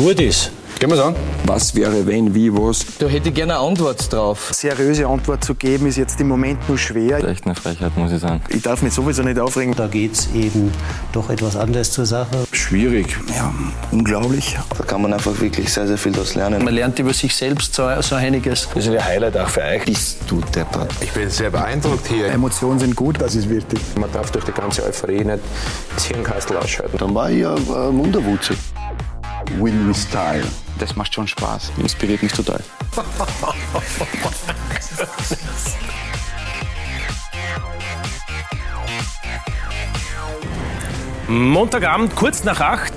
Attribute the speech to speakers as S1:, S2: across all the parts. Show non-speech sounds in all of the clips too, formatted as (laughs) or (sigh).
S1: gut ist.
S2: Gehen wir an.
S3: Was wäre, wenn, wie, was?
S1: Da hätte ich gerne eine Antwort drauf.
S4: Seriöse Antwort zu geben, ist jetzt im Moment nur schwer.
S5: Echt eine Frechheit, muss ich sagen.
S4: Ich darf mich sowieso nicht aufregen.
S6: Da geht es eben doch etwas anders zur Sache.
S3: Schwierig.
S4: Ja, unglaublich.
S7: Da kann man einfach wirklich sehr, sehr viel daraus lernen.
S1: Man lernt über sich selbst so, so einiges.
S2: Das ist ein Highlight auch für euch.
S7: Bist du deppert.
S2: Ich bin sehr beeindruckt hier.
S4: Emotionen sind gut, das ist wichtig.
S2: Man darf durch die ganze Euphorie nicht das Hirnkastel ausschalten.
S7: Dann war ich ja äh, Munderwutze.
S3: Win with Style.
S7: Das macht schon Spaß.
S5: Inspiriert mich total.
S8: Montagabend, kurz nach acht,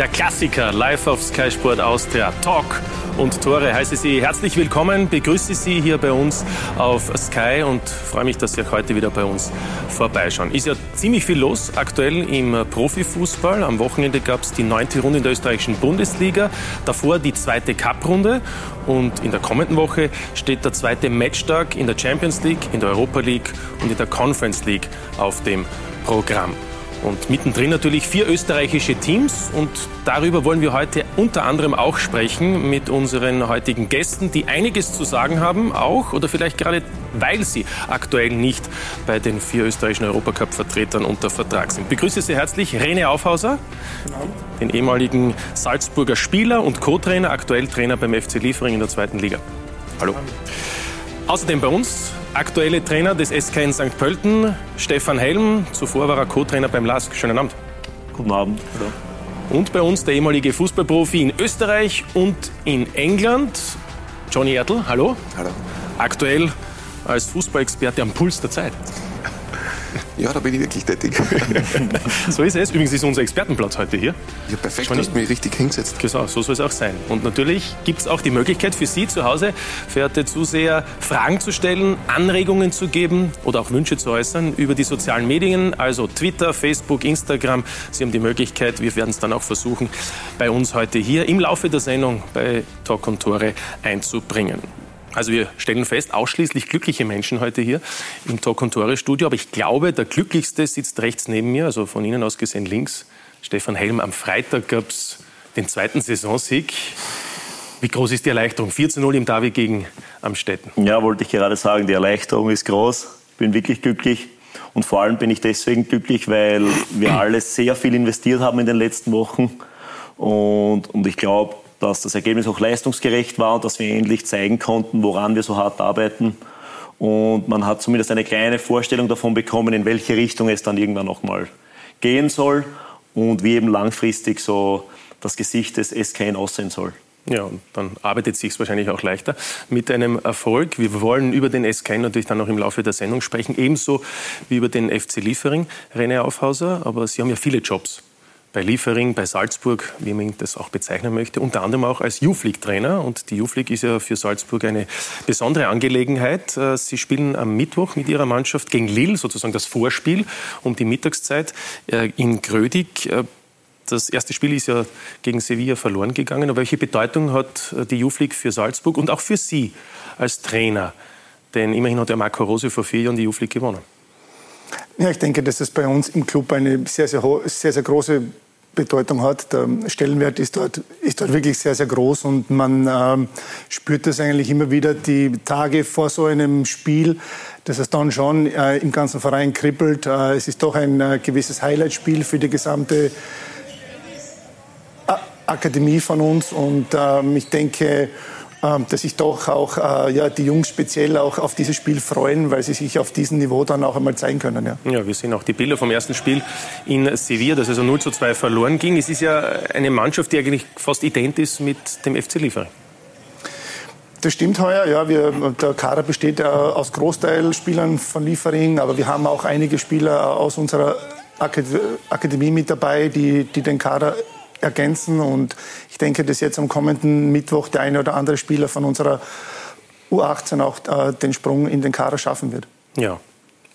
S8: der Klassiker live auf Sky Sport Austria. Talk und Tore heiße Sie herzlich willkommen, begrüße Sie hier bei uns auf Sky und freue mich, dass Sie auch heute wieder bei uns vorbeischauen. Ist ja ziemlich viel los aktuell im Profifußball. Am Wochenende gab es die neunte Runde in der österreichischen Bundesliga, davor die zweite Cup-Runde und in der kommenden Woche steht der zweite Matchtag in der Champions League, in der Europa League und in der Conference League auf dem Programm. Und mittendrin natürlich vier österreichische Teams. Und darüber wollen wir heute unter anderem auch sprechen mit unseren heutigen Gästen, die einiges zu sagen haben, auch oder vielleicht gerade weil sie aktuell nicht bei den vier österreichischen Europacup-Vertretern unter Vertrag sind. Ich begrüße Sie herzlich Rene Aufhauser, den ehemaligen Salzburger Spieler und Co-Trainer, aktuell Trainer beim FC Liefering in der zweiten Liga. Hallo. Außerdem bei uns aktuelle Trainer des SK in St. Pölten, Stefan Helm. Zuvor war er Co-Trainer beim LASK. Schönen Abend.
S5: Guten Abend.
S8: Und bei uns der ehemalige Fußballprofi in Österreich und in England, Johnny Ertl. Hallo.
S7: Hallo.
S8: Aktuell als Fußballexperte am Puls der Zeit.
S7: Ja, da bin ich wirklich tätig. (laughs)
S8: So ist es. Übrigens ist unser Expertenplatz heute hier.
S7: Ja, perfekt,
S8: Schon
S7: du hast mich richtig hingesetzt.
S8: Genau, so soll es auch sein. Und natürlich gibt es auch die Möglichkeit für Sie zu Hause, verehrte Zuseher, Fragen zu stellen, Anregungen zu geben oder auch Wünsche zu äußern über die sozialen Medien, also Twitter, Facebook, Instagram. Sie haben die Möglichkeit, wir werden es dann auch versuchen, bei uns heute hier im Laufe der Sendung bei Talk und Tore einzubringen. Also wir stellen fest, ausschließlich glückliche Menschen heute hier im Talk und Tore Studio. Aber ich glaube, der glücklichste sitzt rechts neben mir, also von Ihnen aus gesehen links. Stefan Helm, am Freitag gab es den zweiten Saisonsieg. Wie groß ist die Erleichterung? 4 zu 0 im Davi gegen Amstetten.
S5: Ja, wollte ich gerade sagen, die Erleichterung ist groß. Bin wirklich glücklich. Und vor allem bin ich deswegen glücklich, weil wir alle sehr viel investiert haben in den letzten Wochen. Und, und ich glaube, dass das Ergebnis auch leistungsgerecht war und dass wir endlich zeigen konnten, woran wir so hart arbeiten. Und man hat zumindest eine kleine Vorstellung davon bekommen, in welche Richtung es dann irgendwann nochmal gehen soll und wie eben langfristig so das Gesicht des SKN aussehen soll.
S8: Ja, und dann arbeitet es sich wahrscheinlich auch leichter mit einem Erfolg. Wir wollen über den SK natürlich dann noch im Laufe der Sendung sprechen, ebenso wie über den FC Liefering, René Aufhauser. Aber Sie haben ja viele Jobs bei Liefering, bei Salzburg, wie man das auch bezeichnen möchte, unter anderem auch als Youth-League-Trainer. Und die Youth-League ist ja für Salzburg eine besondere Angelegenheit. Äh, Sie spielen am Mittwoch mit Ihrer Mannschaft gegen Lille, sozusagen das Vorspiel um die Mittagszeit äh, in Grödig. Äh, Das erste Spiel ist ja gegen Sevilla verloren gegangen. Aber welche Bedeutung hat die League für Salzburg und auch für Sie als Trainer? Denn immerhin hat der Marco Rose vor vier Jahren die League gewonnen.
S4: Ja, ich denke, dass es bei uns im Club eine sehr, sehr, sehr, sehr große Bedeutung hat. Der Stellenwert ist dort, ist dort wirklich sehr, sehr groß und man ähm, spürt das eigentlich immer wieder die Tage vor so einem Spiel, dass es dann schon äh, im ganzen Verein kribbelt. Äh, es ist doch ein äh, gewisses Highlightspiel für die gesamte A Akademie von uns und ähm, ich denke, dass sich doch auch äh, ja, die Jungs speziell auch auf dieses Spiel freuen, weil sie sich auf diesem Niveau dann auch einmal zeigen können. Ja.
S8: Ja, wir sehen auch die Bilder vom ersten Spiel in Sevilla, das also 0 zu 2 verloren ging. Es ist ja eine Mannschaft, die eigentlich fast ident ist mit dem FC Liefering.
S4: Das stimmt heuer. Ja, wir, der Kader besteht äh, aus Großteilspielern von Liefering, aber wir haben auch einige Spieler aus unserer Akad Akademie mit dabei, die, die den Kader ergänzen. Und ich denke, dass jetzt am kommenden Mittwoch der eine oder andere Spieler von unserer U18 auch äh, den Sprung in den Kader schaffen wird.
S8: Ja,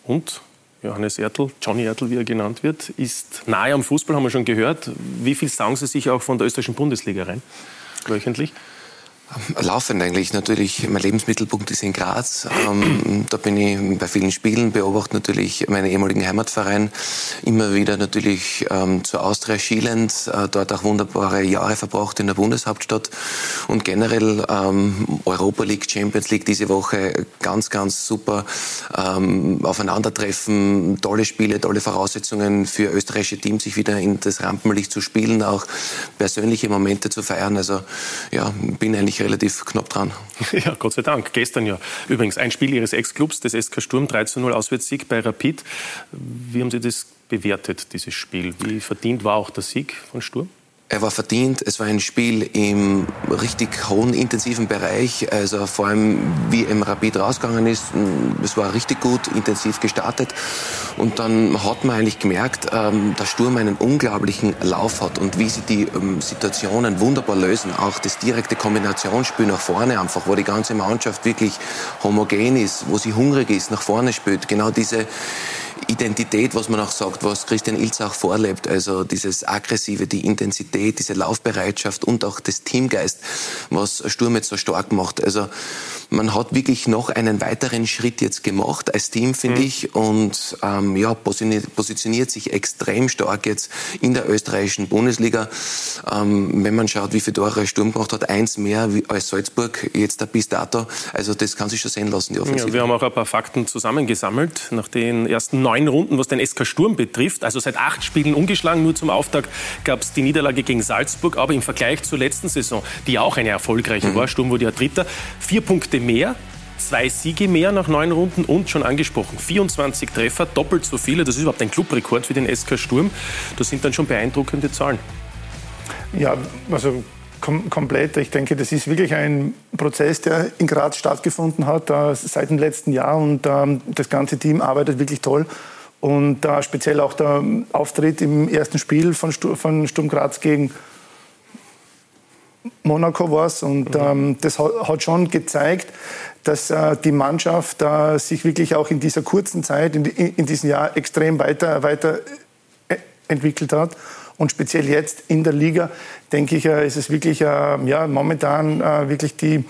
S8: und Johannes Ertl, Johnny Ertl, wie er genannt wird, ist nahe am Fußball, haben wir schon gehört. Wie viel saugen Sie sich auch von der österreichischen Bundesliga rein, wöchentlich?
S9: Laufend eigentlich. Natürlich, mein Lebensmittelpunkt ist in Graz. Ähm, da bin ich bei vielen Spielen, beobachte natürlich meinen ehemaligen Heimatverein. Immer wieder natürlich ähm, zur Austria schielend, äh, dort auch wunderbare Jahre verbracht in der Bundeshauptstadt. Und generell ähm, Europa League, Champions League diese Woche ganz, ganz super. Ähm, Aufeinandertreffen, tolle Spiele, tolle Voraussetzungen für österreichische Teams, sich wieder in das Rampenlicht zu spielen, auch persönliche Momente zu feiern. Also ja, bin eigentlich relativ knapp dran. (laughs)
S8: Ja, Gott sei Dank. Gestern ja. Übrigens ein Spiel Ihres Ex-Clubs, des SK Sturm, 3 zu 0 Auswärtssieg bei Rapid. Wie haben Sie das bewertet, dieses Spiel? Wie verdient war auch der Sieg von Sturm?
S9: Er war verdient. Es war ein Spiel im richtig hohen, intensiven Bereich. Also vor allem, wie im Rapid rausgegangen ist, es war richtig gut, intensiv gestartet. Und dann hat man eigentlich gemerkt, ähm, dass Sturm einen unglaublichen Lauf hat und wie sie die ähm, Situationen wunderbar lösen. Auch das direkte Kombinationsspiel nach vorne einfach, wo die ganze Mannschaft wirklich homogen ist, wo sie hungrig ist, nach vorne spielt. Genau diese Identität, was man auch sagt, was Christian Ilz auch vorlebt. Also dieses Aggressive, die Intensität, diese Laufbereitschaft und auch das Teamgeist, was Sturm jetzt so stark macht. Also man hat wirklich noch einen weiteren Schritt jetzt gemacht als Team, finde mhm. ich, und ähm, ja, positioniert sich extrem stark jetzt in der österreichischen Bundesliga. Ähm, wenn man schaut, wie viele Tore Sturm gemacht hat, eins mehr als Salzburg jetzt da bis dato. Also das kann sich schon sehen lassen, die
S8: Offensive. Ja, wir haben auch ein paar Fakten zusammengesammelt nach den ersten neun Runden, was den SK Sturm betrifft. Also seit acht Spielen ungeschlagen, nur zum Auftakt gab es die Niederlage gegen Salzburg, aber im Vergleich zur letzten Saison, die auch eine erfolgreiche mhm. war, Sturm wurde ja Dritter, vier Punkte mehr zwei Siege mehr nach neun Runden und schon angesprochen, 24 Treffer, doppelt so viele. Das ist überhaupt ein Clubrekord für den SK Sturm. Das sind dann schon beeindruckende Zahlen.
S4: Ja, also kom komplett. Ich denke, das ist wirklich ein Prozess, der in Graz stattgefunden hat äh, seit dem letzten Jahr und äh, das ganze Team arbeitet wirklich toll. Und äh, speziell auch der Auftritt im ersten Spiel von, Stu von Sturm Graz gegen Monaco war es. Und mhm. ähm, das hat schon gezeigt, dass äh, die Mannschaft äh, sich wirklich auch in dieser kurzen Zeit, in, in diesem Jahr extrem weiter, weiter äh, entwickelt hat. Und speziell jetzt in der Liga, denke ich, äh, ist es wirklich äh, ja, momentan äh, wirklich die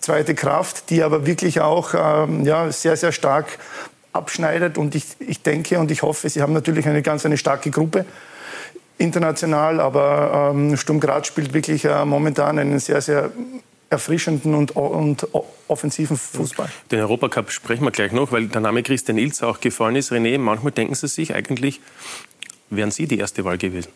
S4: zweite Kraft, die aber wirklich auch ähm, ja, sehr, sehr stark abschneidet. Und ich, ich denke und ich hoffe, sie haben natürlich eine ganz eine starke Gruppe international, aber ähm, Sturm Graz spielt wirklich äh, momentan einen sehr, sehr erfrischenden und, und offensiven Fußball.
S8: Den Europacup sprechen wir gleich noch, weil der Name Christian Ilz auch gefallen ist. René, manchmal denken Sie sich eigentlich, wären Sie die erste Wahl gewesen?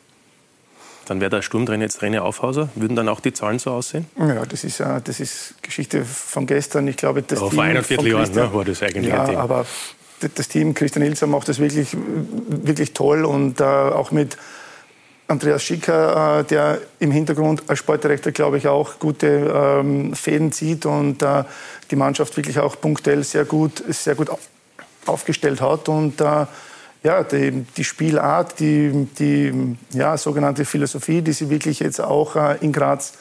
S8: Dann wäre der Sturmtrainer jetzt René Aufhauser. Würden dann auch die Zahlen so aussehen?
S4: Ja, das ist, äh, das ist Geschichte von gestern. Ich glaube, das
S8: aber Team Jahren ne, war das eigentlich
S4: ja, ein aber das Team Christian Ilzer macht das wirklich, wirklich toll und äh, auch mit Andreas Schicker, äh, der im Hintergrund als Sportdirektor, glaube ich, auch gute ähm, Fäden zieht und äh, die Mannschaft wirklich auch punktuell sehr gut, sehr gut aufgestellt hat. Und ja, die, die, Spielart, die, die ja, sogenannte Philosophie, die sie wirklich jetzt auch äh, in Graz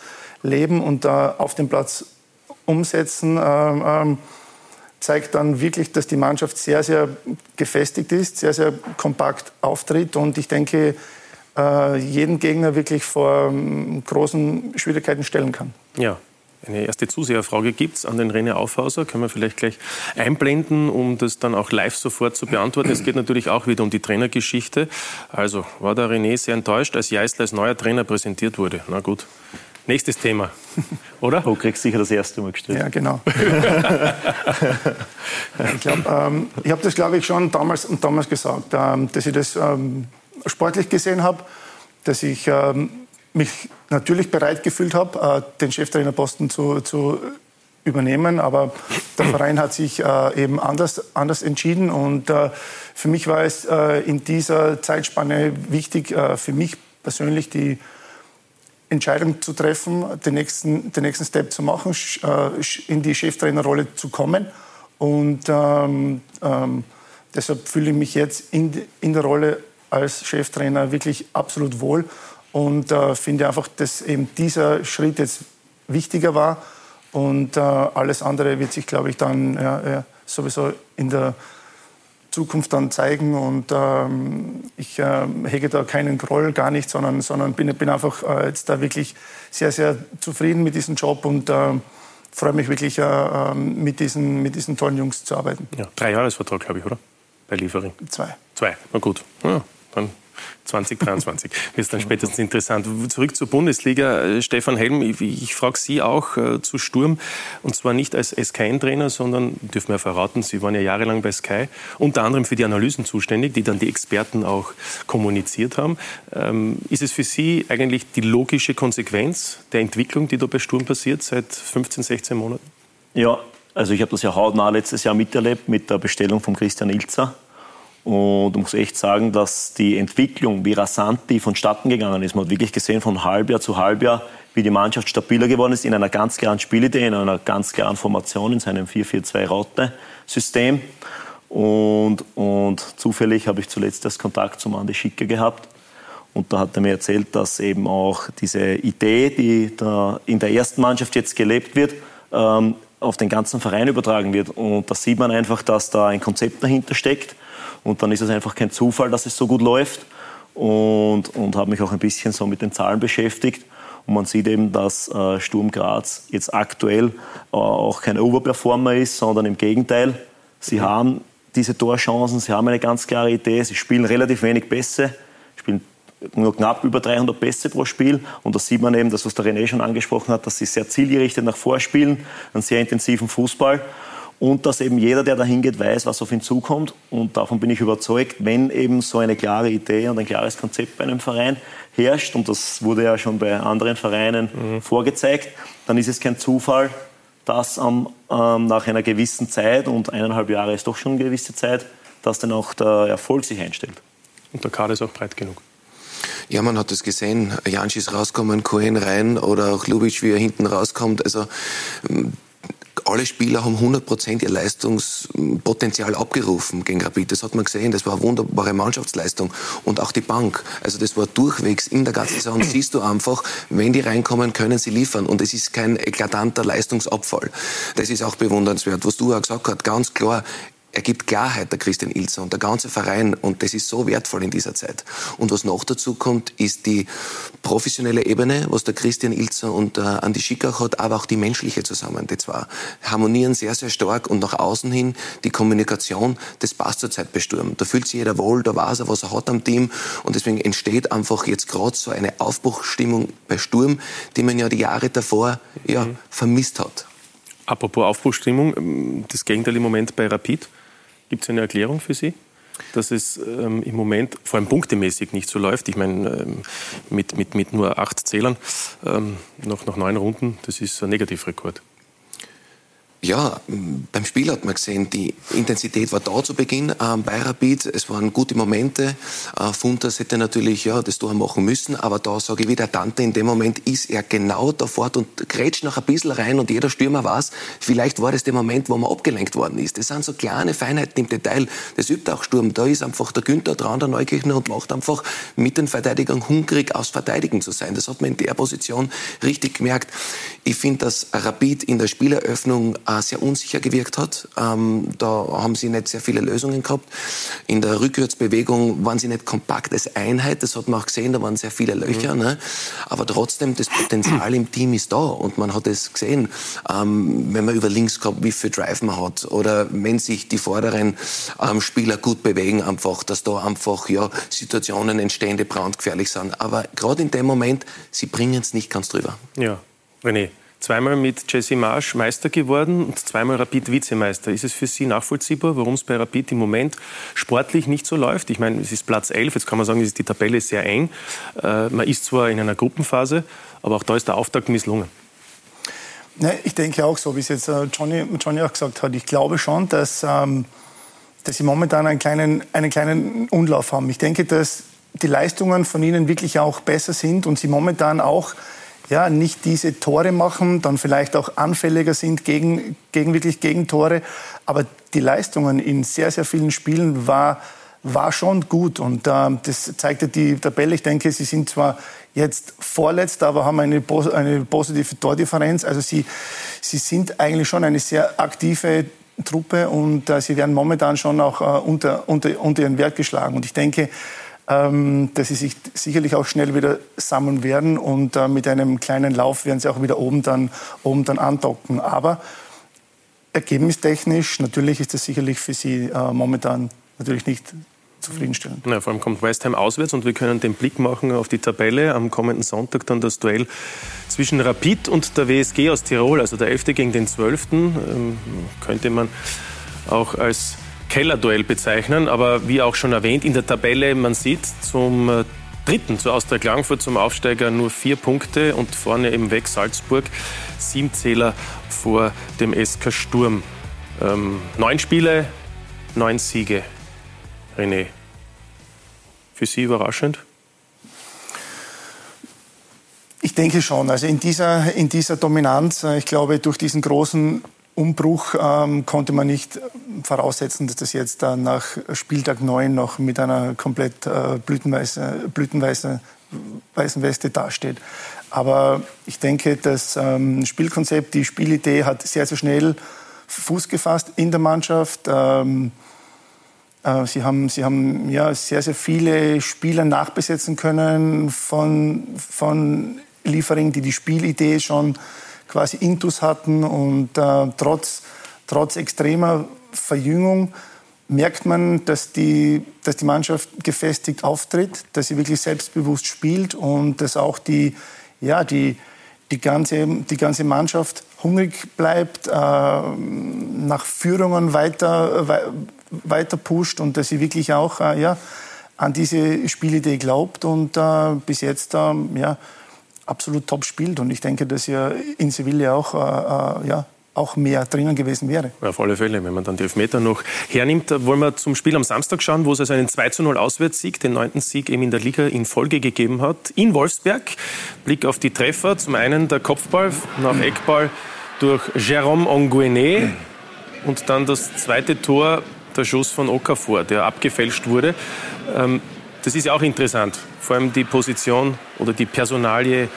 S4: leben und da auf dem Platz umsetzen, ähm, ähm, zeigt dann wirklich, dass die Mannschaft sehr, sehr gefestigt ist, sehr, sehr kompakt auftritt. Und ich denke, äh, jeden Gegner wirklich vor ähm, großen Schwierigkeiten stellen kann.
S8: Ja. Eine erste Zuseherfrage gibt es an den René Aufhauser. Können wir vielleicht gleich einblenden, um das dann auch live sofort zu beantworten. Es geht natürlich auch wieder um die Trainergeschichte. Also, war der René sehr enttäuscht, als Jeißler als neuer Trainer präsentiert wurde? Na gut. Nächstes Thema, (laughs) oder?
S5: Du kriegst sicher das erste Mal gestellt.
S4: Ja, genau. (laughs) ich glaube, ähm, ich habe das, glaube ich, schon damals, damals gesagt, ähm, dass ich das ähm, sportlich gesehen habe, dass ich ähm, mich natürlich bereit gefühlt habe, äh, den Cheftrainerposten zu, zu übernehmen. Aber der Verein hat sich äh, eben anders, anders entschieden. Und äh, für mich war es äh, in dieser Zeitspanne wichtig, äh, für mich persönlich die Entscheidung zu treffen, den nächsten, den nächsten Step zu machen, äh, in die Cheftrainerrolle zu kommen. Und ähm, ähm, deshalb fühle ich mich jetzt in, in der Rolle als Cheftrainer wirklich absolut wohl und äh, finde einfach, dass eben dieser Schritt jetzt wichtiger war und äh, alles andere wird sich, glaube ich, dann ja, ja, sowieso in der Zukunft dann zeigen. Und ähm, ich äh, hege da keinen Groll, gar nicht, sondern, sondern bin, bin einfach äh, jetzt da wirklich sehr, sehr zufrieden mit diesem Job und äh, freue mich wirklich, äh, ähm, mit, diesen, mit diesen tollen Jungs zu arbeiten.
S8: Ja, drei Jahresvertrag, glaube ich, oder? Bei Liefering.
S4: Zwei.
S8: Zwei, na gut. Ja, dann 2023 wird (laughs) dann spätestens interessant. Zurück zur Bundesliga. Äh, Stefan Helm, ich, ich frage Sie auch äh, zu Sturm. Und zwar nicht als SKN-Trainer, sondern, dürfen wir verraten, Sie waren ja jahrelang bei Sky, unter anderem für die Analysen zuständig, die dann die Experten auch kommuniziert haben. Ähm, ist es für Sie eigentlich die logische Konsequenz der Entwicklung, die da bei Sturm passiert seit 15, 16 Monaten?
S5: Ja, also ich habe das ja hautnah letztes Jahr miterlebt mit der Bestellung von Christian Ilzer. Und muss echt sagen, dass die Entwicklung, wie rasant die vonstatten gegangen ist, man hat wirklich gesehen von Halbjahr zu Halbjahr, wie die Mannschaft stabiler geworden ist in einer ganz klaren Spielidee, in einer ganz klaren Formation, in seinem 4-4-2-Raute-System. Und, und zufällig habe ich zuletzt das Kontakt zum Andi Schicke gehabt. Und da hat er mir erzählt, dass eben auch diese Idee, die da in der ersten Mannschaft jetzt gelebt wird, ähm, auf den ganzen Verein übertragen wird. Und da sieht man einfach, dass da ein Konzept dahinter steckt und dann ist es einfach kein Zufall, dass es so gut läuft. Und, und habe mich auch ein bisschen so mit den Zahlen beschäftigt. Und man sieht eben, dass äh, Sturm Graz jetzt aktuell äh, auch kein Overperformer ist, sondern im Gegenteil. Sie mhm. haben diese Torchancen, sie haben eine ganz klare Idee, sie spielen relativ wenig Pässe, spielen nur knapp über 300 Pässe pro Spiel. Und da sieht man eben, das, was der René schon angesprochen hat, dass sie sehr zielgerichtet nach vorspielen, einen sehr intensiven Fußball und dass eben jeder, der dahin geht, weiß, was auf ihn zukommt. Und davon bin ich überzeugt, wenn eben so eine klare Idee und ein klares Konzept bei einem Verein herrscht, und das wurde ja schon bei anderen Vereinen mhm. vorgezeigt, dann ist es kein Zufall, dass ähm, nach einer gewissen Zeit, und eineinhalb Jahre ist doch schon eine gewisse Zeit, dass dann auch der Erfolg sich einstellt.
S8: Und der Kader ist auch breit genug.
S9: Ja, man hat es gesehen. Jansch ist rausgekommen, Cohen rein oder auch Lubitsch, wie er hinten rauskommt. Also alle Spieler haben 100% ihr Leistungspotenzial abgerufen gegen Rapid. Das hat man gesehen. Das war eine wunderbare Mannschaftsleistung. Und auch die Bank. Also das war durchwegs in der ganzen Saison. Siehst du einfach, wenn die reinkommen, können sie liefern. Und es ist kein eklatanter Leistungsabfall. Das ist auch bewundernswert. Was du auch gesagt hast, ganz klar, er gibt Klarheit, der Christian Ilzer und der ganze Verein. Und das ist so wertvoll in dieser Zeit. Und was noch dazu kommt, ist die professionelle Ebene, was der Christian Ilzer und äh, Andi Schickach hat, aber auch die menschliche zusammen. Die zwei harmonieren sehr, sehr stark und nach außen hin die Kommunikation, das passt zurzeit bei Sturm. Da fühlt sich jeder wohl, da weiß er, was er hat am Team. Und deswegen entsteht einfach jetzt gerade so eine Aufbruchsstimmung bei Sturm, die man ja die Jahre davor ja, mhm. vermisst hat.
S8: Apropos Aufbruchsstimmung, das Gegenteil im Moment bei Rapid. Gibt es eine Erklärung für Sie? dass es ähm, im Moment vor allem punktemäßig nicht so läuft. Ich meine, ähm, mit, mit, mit nur acht Zählern ähm, noch nach neun Runden, das ist ein Negativrekord.
S9: Ja, beim Spiel hat man gesehen, die Intensität war da zu Beginn ähm, bei Rapid. Es waren gute Momente. Äh, Funtas hätte natürlich ja, das Tor machen müssen, aber da sage ich wieder, Dante, in dem Moment ist er genau da fort und grätscht noch ein bisschen rein und jeder Stürmer weiß, vielleicht war das der Moment, wo man abgelenkt worden ist. Das sind so kleine Feinheiten im Detail. Das übt auch Sturm. Da ist einfach der Günther dran, der Neukirchner und macht einfach mit den Verteidigern hungrig aus Verteidigen zu sein. Das hat man in der Position richtig gemerkt. Ich finde, dass Rapid in der Spieleröffnung äh, sehr unsicher gewirkt hat. Ähm, da haben sie nicht sehr viele Lösungen gehabt. In der Rückwärtsbewegung waren sie nicht kompakt als Einheit. Das hat man auch gesehen, da waren sehr viele Löcher. Mhm. Ne? Aber trotzdem, das Potenzial im Team ist da. Und man hat es gesehen, ähm, wenn man über links kommt, wie viel Drive man hat. Oder wenn sich die vorderen ähm, Spieler gut bewegen, einfach, dass da einfach ja, Situationen entstehen, die brandgefährlich sind. Aber gerade in dem Moment, sie bringen es nicht ganz drüber.
S8: Ja, René, zweimal mit Jesse Marsch Meister geworden und zweimal Rapid Vizemeister. Ist es für Sie nachvollziehbar, warum es bei Rapid im Moment sportlich nicht so läuft? Ich meine, es ist Platz 11, jetzt kann man sagen, die Tabelle ist sehr eng. Äh, man ist zwar in einer Gruppenphase, aber auch da ist der Auftakt misslungen.
S4: Ne, ich denke auch so, wie es jetzt äh, Johnny, Johnny auch gesagt hat. Ich glaube schon, dass, ähm, dass sie momentan einen kleinen, einen kleinen Unlauf haben. Ich denke, dass die Leistungen von ihnen wirklich auch besser sind und sie momentan auch ja, nicht diese Tore machen, dann vielleicht auch anfälliger sind gegen, gegen wirklich Gegentore. Aber die Leistungen in sehr, sehr vielen Spielen war, war schon gut. Und äh, das zeigte die Tabelle. Ich denke, sie sind zwar jetzt vorletzt, aber haben eine, eine positive Tordifferenz. Also sie, sie sind eigentlich schon eine sehr aktive Truppe und äh, sie werden momentan schon auch äh, unter, unter, unter ihren Wert geschlagen. Und ich denke, ähm, dass sie sich sicherlich auch schnell wieder sammeln werden und äh, mit einem kleinen Lauf werden sie auch wieder oben dann, oben dann andocken. Aber ergebnistechnisch, natürlich ist das sicherlich für sie äh, momentan natürlich nicht zufriedenstellend.
S8: Ja, vor allem kommt West Ham auswärts und wir können den Blick machen auf die Tabelle. Am kommenden Sonntag dann das Duell zwischen Rapid und der WSG aus Tirol, also der 11. gegen den 12. Ähm, könnte man auch als Kellerduell bezeichnen. Aber wie auch schon erwähnt, in der Tabelle, man sieht zum äh, dritten, zu Austria Klagenfurt, zum Aufsteiger nur vier Punkte und vorne eben weg Salzburg, sieben Zähler vor dem SK Sturm. Ähm, neun Spiele, neun Siege. René, für Sie überraschend?
S4: Ich denke schon. Also in dieser, in dieser Dominanz, äh, ich glaube, durch diesen großen Umbruch ähm, konnte man nicht voraussetzen, dass das jetzt dann nach Spieltag 9 noch mit einer komplett äh, blütenweißen, blütenweißen weißen Weste dasteht. Aber ich denke, das ähm, Spielkonzept, die Spielidee hat sehr, sehr schnell Fuß gefasst in der Mannschaft. Ähm, äh, sie haben, sie haben ja, sehr, sehr viele Spieler nachbesetzen können von, von Liefering, die die Spielidee schon quasi intus hatten. Und äh, trotz, trotz extremer Verjüngung merkt man, dass die, dass die Mannschaft gefestigt auftritt, dass sie wirklich selbstbewusst spielt und dass auch die, ja, die, die, ganze, die ganze Mannschaft hungrig bleibt, äh, nach Führungen weiter, weiter pusht und dass sie wirklich auch äh, ja, an diese Spielidee glaubt und äh, bis jetzt äh, ja, absolut top spielt. Und ich denke, dass ja in Sevilla auch, äh, äh, ja, auch mehr drinnen gewesen wäre.
S8: Ja, auf alle Fälle, wenn man dann die Elfmeter noch hernimmt. Wollen wir zum Spiel am Samstag schauen, wo es also einen 2 zu 0 Auswärtssieg, den neunten Sieg eben in der Liga in Folge gegeben hat. In Wolfsberg. Blick auf die Treffer. Zum einen der Kopfball nach Eckball durch Jérôme Onguené und dann das zweite Tor der Schuss von Okafor, der abgefälscht wurde. Ähm, das ist ja auch interessant, vor allem die Position oder die Personalie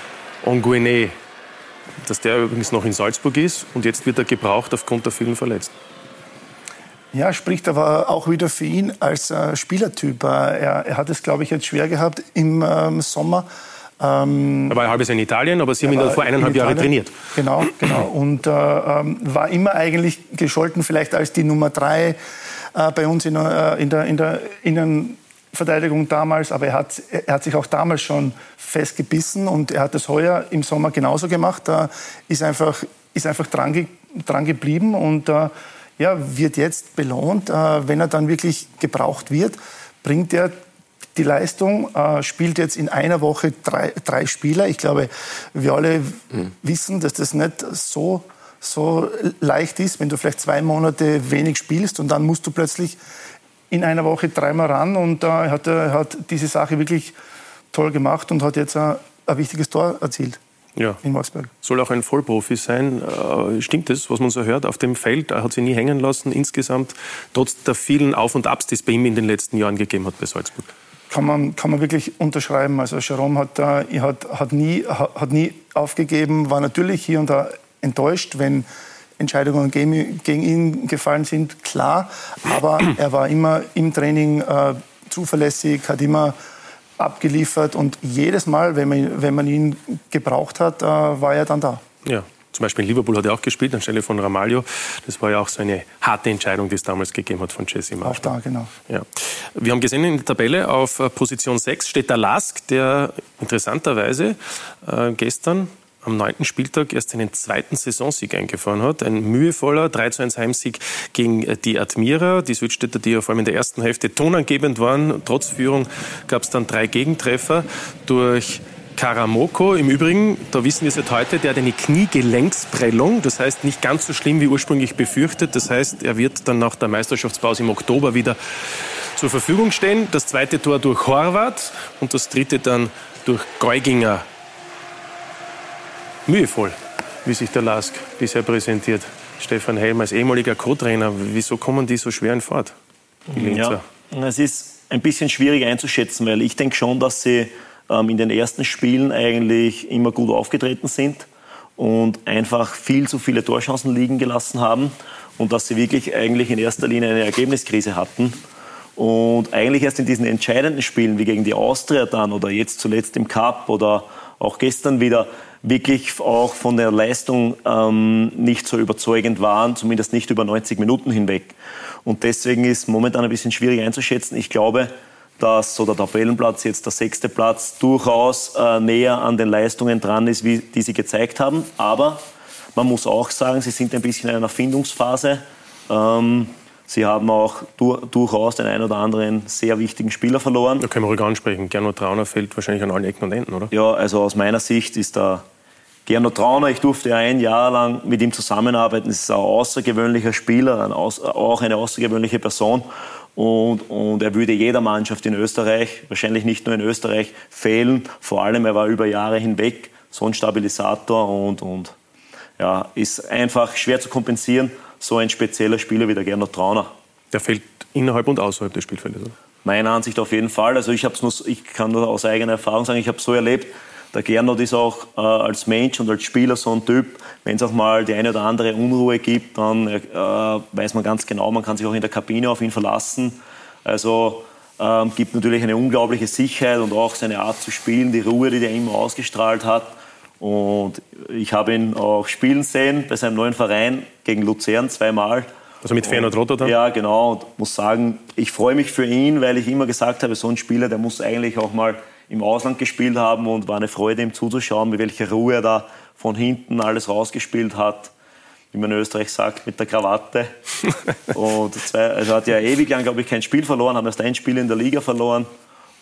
S8: Onguene, dass der übrigens noch in Salzburg ist und jetzt wird er gebraucht aufgrund der vielen Verletzten.
S4: Ja, spricht aber auch wieder für ihn als äh, Spielertyp. Äh, er, er, hat es, glaube ich, jetzt schwer gehabt im ähm, Sommer.
S8: Ähm, er war ein halbes Jahr in Italien, aber Sie haben ihn vor eineinhalb Jahren trainiert.
S4: Genau, genau. Und äh, ähm, war immer eigentlich gescholten vielleicht als die Nummer drei äh, bei uns in, äh, in der, in der Innenverteidigung damals. Aber er hat, er hat sich auch damals schon festgebissen und er hat das heuer im Sommer genauso gemacht. Da ist einfach, ist einfach dran, ge, dran geblieben und äh, ja, wird jetzt belohnt. Äh, wenn er dann wirklich gebraucht wird, bringt er die Leistung, äh, spielt jetzt in einer Woche drei, drei Spieler. Ich glaube, wir alle mhm. wissen, dass das nicht so so leicht ist, wenn du vielleicht zwei Monate wenig spielst und dann musst du plötzlich in einer Woche dreimal ran und äh, hat, er hat diese Sache wirklich toll gemacht und hat jetzt ein, ein wichtiges Tor erzielt. Ja. In Wolfsburg.
S8: Soll auch ein Vollprofi sein. Äh, stimmt es, was man so hört? Auf dem Feld er hat sie nie hängen lassen, insgesamt, trotz der vielen Auf- und Abs, die es bei ihm in den letzten Jahren gegeben hat bei Salzburg.
S4: Kann man, kann man wirklich unterschreiben. Also Jerome hat, hat, hat, nie, hat nie aufgegeben, war natürlich hier und da enttäuscht, wenn Entscheidungen gegen, gegen ihn gefallen sind, klar. Aber er war immer im Training äh, zuverlässig, hat immer abgeliefert und jedes Mal, wenn man, wenn man ihn gebraucht hat, äh, war er dann da.
S8: Ja. Zum Beispiel in Liverpool hat er auch gespielt, anstelle von Ramalho. Das war ja auch so eine harte Entscheidung, die es damals gegeben hat von Jesse Marsch.
S4: Auch da, genau.
S8: Ja. Wir haben gesehen in der Tabelle auf äh, Position 6 steht der Lask, der interessanterweise äh, gestern am neunten Spieltag erst seinen zweiten Saisonsieg eingefahren hat. Ein mühevoller 3 zu 1 Heimsieg gegen äh, die Admira. Die Südstädter, die ja vor allem in der ersten Hälfte tonangebend waren. Trotz Führung gab es dann drei Gegentreffer durch Karamoko. Im Übrigen, da wissen wir seit heute, der hat eine Kniegelenksprellung. Das heißt, nicht ganz so schlimm wie ursprünglich befürchtet. Das heißt, er wird dann nach der Meisterschaftspause im Oktober wieder zur Verfügung stehen. Das zweite Tor durch Horvath und das dritte dann durch Geuginger mühevoll, wie sich der LASK bisher präsentiert. Stefan Helm als ehemaliger Co-Trainer, wieso kommen die so schwer in Fahrt?
S5: Ja, es ist ein bisschen schwierig einzuschätzen, weil ich denke schon, dass sie ähm, in den ersten Spielen eigentlich immer gut aufgetreten sind und einfach viel zu viele Torchancen liegen gelassen haben. und dass sie wirklich eigentlich in erster Linie eine Ergebniskrise hatten. Und eigentlich erst in diesen entscheidenden Spielen, wie gegen die Austria dann oder jetzt zuletzt im Cup oder auch gestern wieder, wirklich auch von der Leistung ähm, nicht so überzeugend waren, zumindest nicht über 90 Minuten hinweg. Und deswegen ist momentan ein bisschen schwierig einzuschätzen. Ich glaube, dass so der Tabellenplatz, jetzt der sechste Platz, durchaus äh, näher an den Leistungen dran ist, wie die sie gezeigt haben. Aber man muss auch sagen, sie sind ein bisschen in einer Findungsphase. Ähm, Sie haben auch du durchaus den einen oder anderen sehr wichtigen Spieler verloren.
S8: Da können wir ruhig ansprechen. Gernot Trauner fällt wahrscheinlich an allen Ecken und Enden, oder?
S5: Ja, also aus meiner Sicht ist der Gernot Trauner, ich durfte ja ein Jahr lang mit ihm zusammenarbeiten. Es ist ein außergewöhnlicher Spieler, ein auch eine außergewöhnliche Person. Und, und, er würde jeder Mannschaft in Österreich, wahrscheinlich nicht nur in Österreich, fehlen. Vor allem, er war über Jahre hinweg so ein Stabilisator und, und ja, ist einfach schwer zu kompensieren so ein spezieller Spieler wie der Gernot Trauner.
S8: Der fällt innerhalb und außerhalb des Spielfeldes?
S5: Meiner Ansicht auf jeden Fall. Also ich, nur, ich kann nur aus eigener Erfahrung sagen, ich habe es so erlebt, der Gernot ist auch äh, als Mensch und als Spieler so ein Typ, wenn es auch mal die eine oder andere Unruhe gibt, dann äh, weiß man ganz genau, man kann sich auch in der Kabine auf ihn verlassen. Also ähm, gibt natürlich eine unglaubliche Sicherheit und auch seine Art zu spielen, die Ruhe, die er immer ausgestrahlt hat. Und ich habe ihn auch spielen sehen bei seinem neuen Verein gegen Luzern zweimal.
S8: Also mit Feyenoord Rotterdam?
S5: Ja, genau. Und muss sagen, ich freue mich für ihn, weil ich immer gesagt habe, so ein Spieler, der muss eigentlich auch mal im Ausland gespielt haben und war eine Freude, ihm zuzuschauen, mit welcher Ruhe er da von hinten alles rausgespielt hat. Wie man in Österreich sagt, mit der Krawatte. (laughs) und zwei, also hat ja ewig lang, glaube ich, kein Spiel verloren, haben erst ein Spiel in der Liga verloren.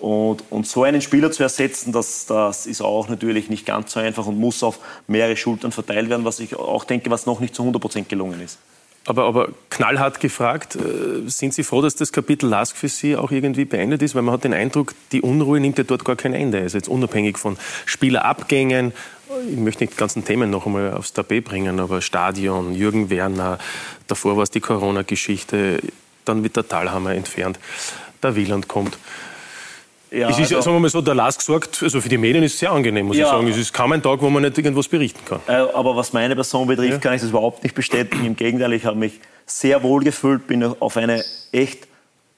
S5: Und, und, so einen Spieler zu ersetzen, das, das ist auch natürlich nicht ganz so einfach und muss auf mehrere Schultern verteilt werden, was ich auch denke, was noch nicht zu 100 Prozent gelungen ist.
S8: Aber, aber, knallhart gefragt, äh, sind Sie froh, dass das Kapitel Lask für Sie auch irgendwie beendet ist? Weil man hat den Eindruck, die Unruhe nimmt ja dort gar kein Ende. Also jetzt unabhängig von Spielerabgängen, ich möchte nicht die ganzen Themen noch einmal aufs Tapet bringen, aber Stadion, Jürgen Werner, davor war es die Corona-Geschichte, dann wird der Talhammer entfernt, der Wieland kommt. Ja, es ist, also, sagen wir mal so, der Last gesagt, also für die Medien ist es sehr angenehm, muss ja, ich sagen. Es ist kaum ein Tag, wo man nicht irgendwas berichten kann.
S5: Äh, aber was meine Person betrifft, ja. kann ich das überhaupt nicht bestätigen. Im Gegenteil, ich habe mich sehr wohl gefühlt, bin auf eine echt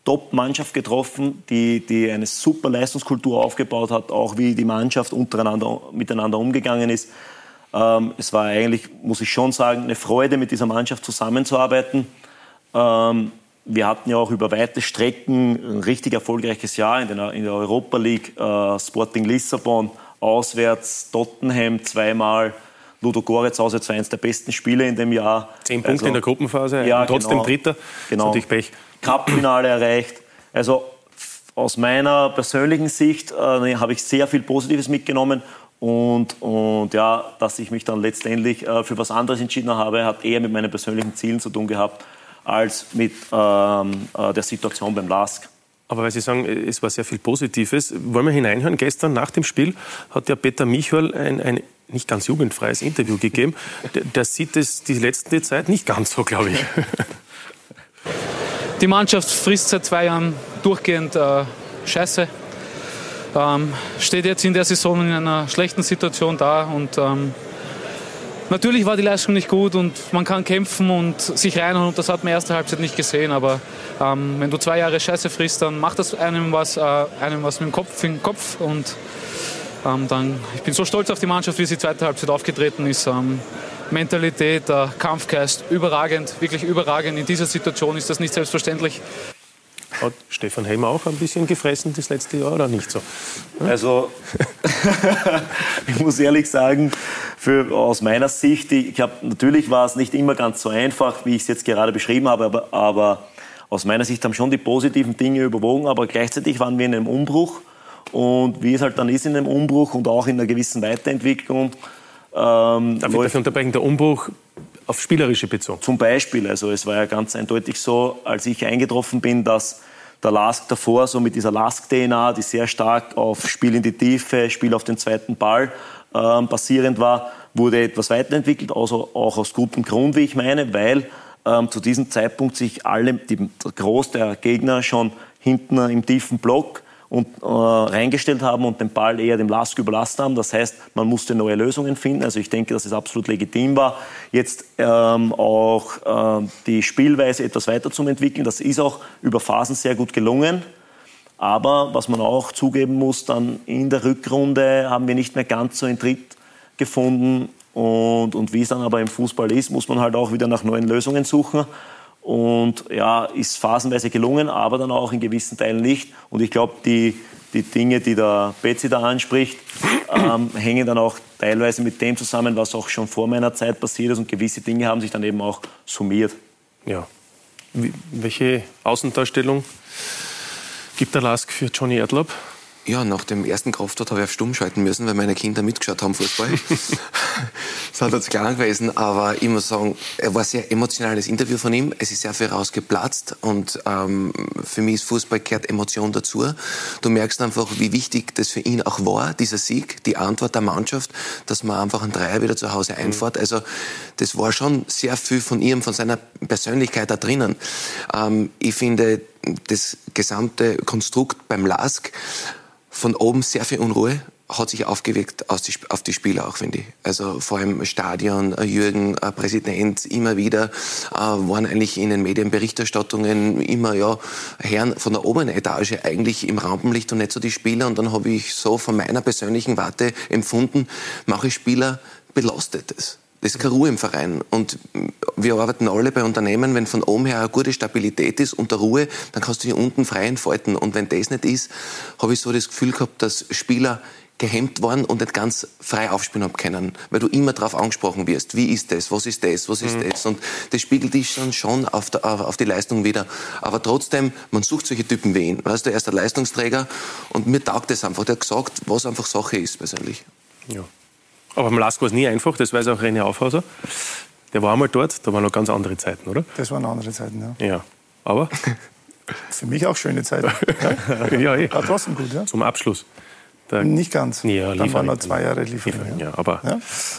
S5: Top-Mannschaft getroffen, die, die eine super Leistungskultur aufgebaut hat, auch wie die Mannschaft untereinander miteinander umgegangen ist. Ähm, es war eigentlich, muss ich schon sagen, eine Freude, mit dieser Mannschaft zusammenzuarbeiten. Ähm, wir hatten ja auch über weite Strecken ein richtig erfolgreiches Jahr in der, in der Europa League. Äh, Sporting Lissabon auswärts, Tottenham zweimal, Ludo Goretz auswärts war eines der besten Spiele in dem Jahr.
S8: Zehn Punkte also, in der Gruppenphase, ja, trotzdem genau, Dritter.
S5: Genau. Natürlich Pech. Cup-Finale erreicht. Also aus meiner persönlichen Sicht äh, habe ich sehr viel Positives mitgenommen. Und, und ja, dass ich mich dann letztendlich äh, für was anderes entschieden habe, hat eher mit meinen persönlichen Zielen zu tun gehabt als mit ähm, äh, der Situation beim LASK.
S8: Aber weil Sie sagen, es war sehr viel Positives, wollen wir hineinhören? Gestern nach dem Spiel hat ja Peter Michel ein, ein nicht ganz jugendfreies Interview gegeben. Der, der sieht es die letzte Zeit nicht ganz so, glaube ich.
S10: Die Mannschaft frisst seit zwei Jahren durchgehend äh, Scheiße. Ähm, steht jetzt in der Saison in einer schlechten Situation da und ähm, Natürlich war die Leistung nicht gut und man kann kämpfen und sich reinhauen und das hat man erste Halbzeit nicht gesehen. Aber ähm, wenn du zwei Jahre Scheiße frisst, dann macht das einem was, äh, einem was mit dem Kopf den Kopf. Und ähm, dann, ich bin so stolz auf die Mannschaft, wie sie zweite Halbzeit aufgetreten ist. Ähm, Mentalität, äh, Kampfgeist, überragend, wirklich überragend. In dieser Situation ist das nicht selbstverständlich.
S8: Hat Stefan Helmer auch ein bisschen gefressen das letzte Jahr oder nicht so?
S5: Also, (laughs) ich muss ehrlich sagen, für, aus meiner Sicht, ich hab, natürlich war es nicht immer ganz so einfach, wie ich es jetzt gerade beschrieben habe, aber, aber aus meiner Sicht haben schon die positiven Dinge überwogen, aber gleichzeitig waren wir in einem Umbruch und wie es halt dann ist in einem Umbruch und auch in einer gewissen Weiterentwicklung.
S8: Ähm, Darf ich dafür unterbrechen? Der Umbruch auf spielerische bezogen?
S5: Zum Beispiel. Also es war ja ganz eindeutig so, als ich eingetroffen bin, dass der Lask davor, so mit dieser Lask-DNA, die sehr stark auf Spiel in die Tiefe, Spiel auf den zweiten Ball ähm, basierend war, wurde etwas weiterentwickelt, also auch aus gutem Grund, wie ich meine, weil ähm, zu diesem Zeitpunkt sich alle, die, der Groß der Gegner schon hinten im tiefen Block und äh, reingestellt haben und den Ball eher dem Lask überlassen haben. Das heißt, man musste neue Lösungen finden. Also ich denke, dass es absolut legitim war, jetzt ähm, auch äh, die Spielweise etwas weiter zu entwickeln. Das ist auch über Phasen sehr gut gelungen. Aber was man auch zugeben muss, dann in der Rückrunde haben wir nicht mehr ganz so in Tritt gefunden. Und, und wie es dann aber im Fußball ist, muss man halt auch wieder nach neuen Lösungen suchen. Und ja, ist phasenweise gelungen, aber dann auch in gewissen Teilen nicht. Und ich glaube, die, die Dinge, die der Betsy da anspricht, ähm, (clears throat) hängen dann auch teilweise mit dem zusammen, was auch schon vor meiner Zeit passiert ist. Und gewisse Dinge haben sich dann eben auch summiert.
S8: Ja. Wie, welche Außendarstellung gibt der Lask für Johnny Erdlob?
S9: Ja, nach dem ersten Kraftort habe ich auf Stumm schalten müssen, weil meine Kinder mitgeschaut haben, Fußball. das hat uns klar gewesen, aber ich muss sagen, er war ein sehr emotionales Interview von ihm. Es ist sehr viel rausgeplatzt und ähm, für mich ist Fußball gehört Emotion dazu. Du merkst einfach, wie wichtig das für ihn auch war, dieser Sieg, die Antwort der Mannschaft, dass man einfach einen Dreier wieder zu Hause einfährt. Also das war schon sehr viel von ihm, von seiner Persönlichkeit da drinnen. Ähm, ich finde, das gesamte Konstrukt beim LASK von oben sehr viel Unruhe hat sich aufgewirkt auf die, Spieler auch, finde ich. Also vor allem Stadion, äh, Jürgen, äh, Präsident, immer wieder äh, waren eigentlich in den Medienberichterstattungen immer ja Herren von der oberen Etage eigentlich im Rampenlicht und nicht so die Spieler. Und dann habe ich so von meiner persönlichen Warte empfunden, mache Spieler belastet es. Das ist keine Ruhe im Verein. Und wir arbeiten alle bei Unternehmen, wenn von oben her eine gute Stabilität ist und der Ruhe, dann kannst du hier unten frei entfalten. Und wenn das nicht ist, habe ich so das Gefühl gehabt, dass Spieler gehemmt waren und nicht ganz frei aufspielen haben können, weil du immer darauf angesprochen wirst. Wie ist das? Was ist das? Was ist mhm. das? Und das spiegelt dich dann schon auf, der, auf, die Leistung wieder. Aber trotzdem, man sucht solche Typen wie ihn. Weißt du, er ist der Leistungsträger und mir taugt das einfach. Der hat gesagt, was einfach Sache ist persönlich.
S8: Ja. Aber beim Lask war es nie einfach, das weiß auch René Aufhauser. Der war einmal dort, da waren noch ganz andere Zeiten, oder?
S4: Das waren andere Zeiten, ja.
S8: Ja, aber? (laughs)
S4: Für mich auch schöne Zeiten.
S8: ja, (laughs) ja eh.
S4: War trotzdem gut, ja.
S8: Zum Abschluss.
S4: Der Nicht ganz.
S8: Ja,
S4: Dann waren noch zwei Jahre Lieferung.
S8: Ja. ja, aber
S4: ja?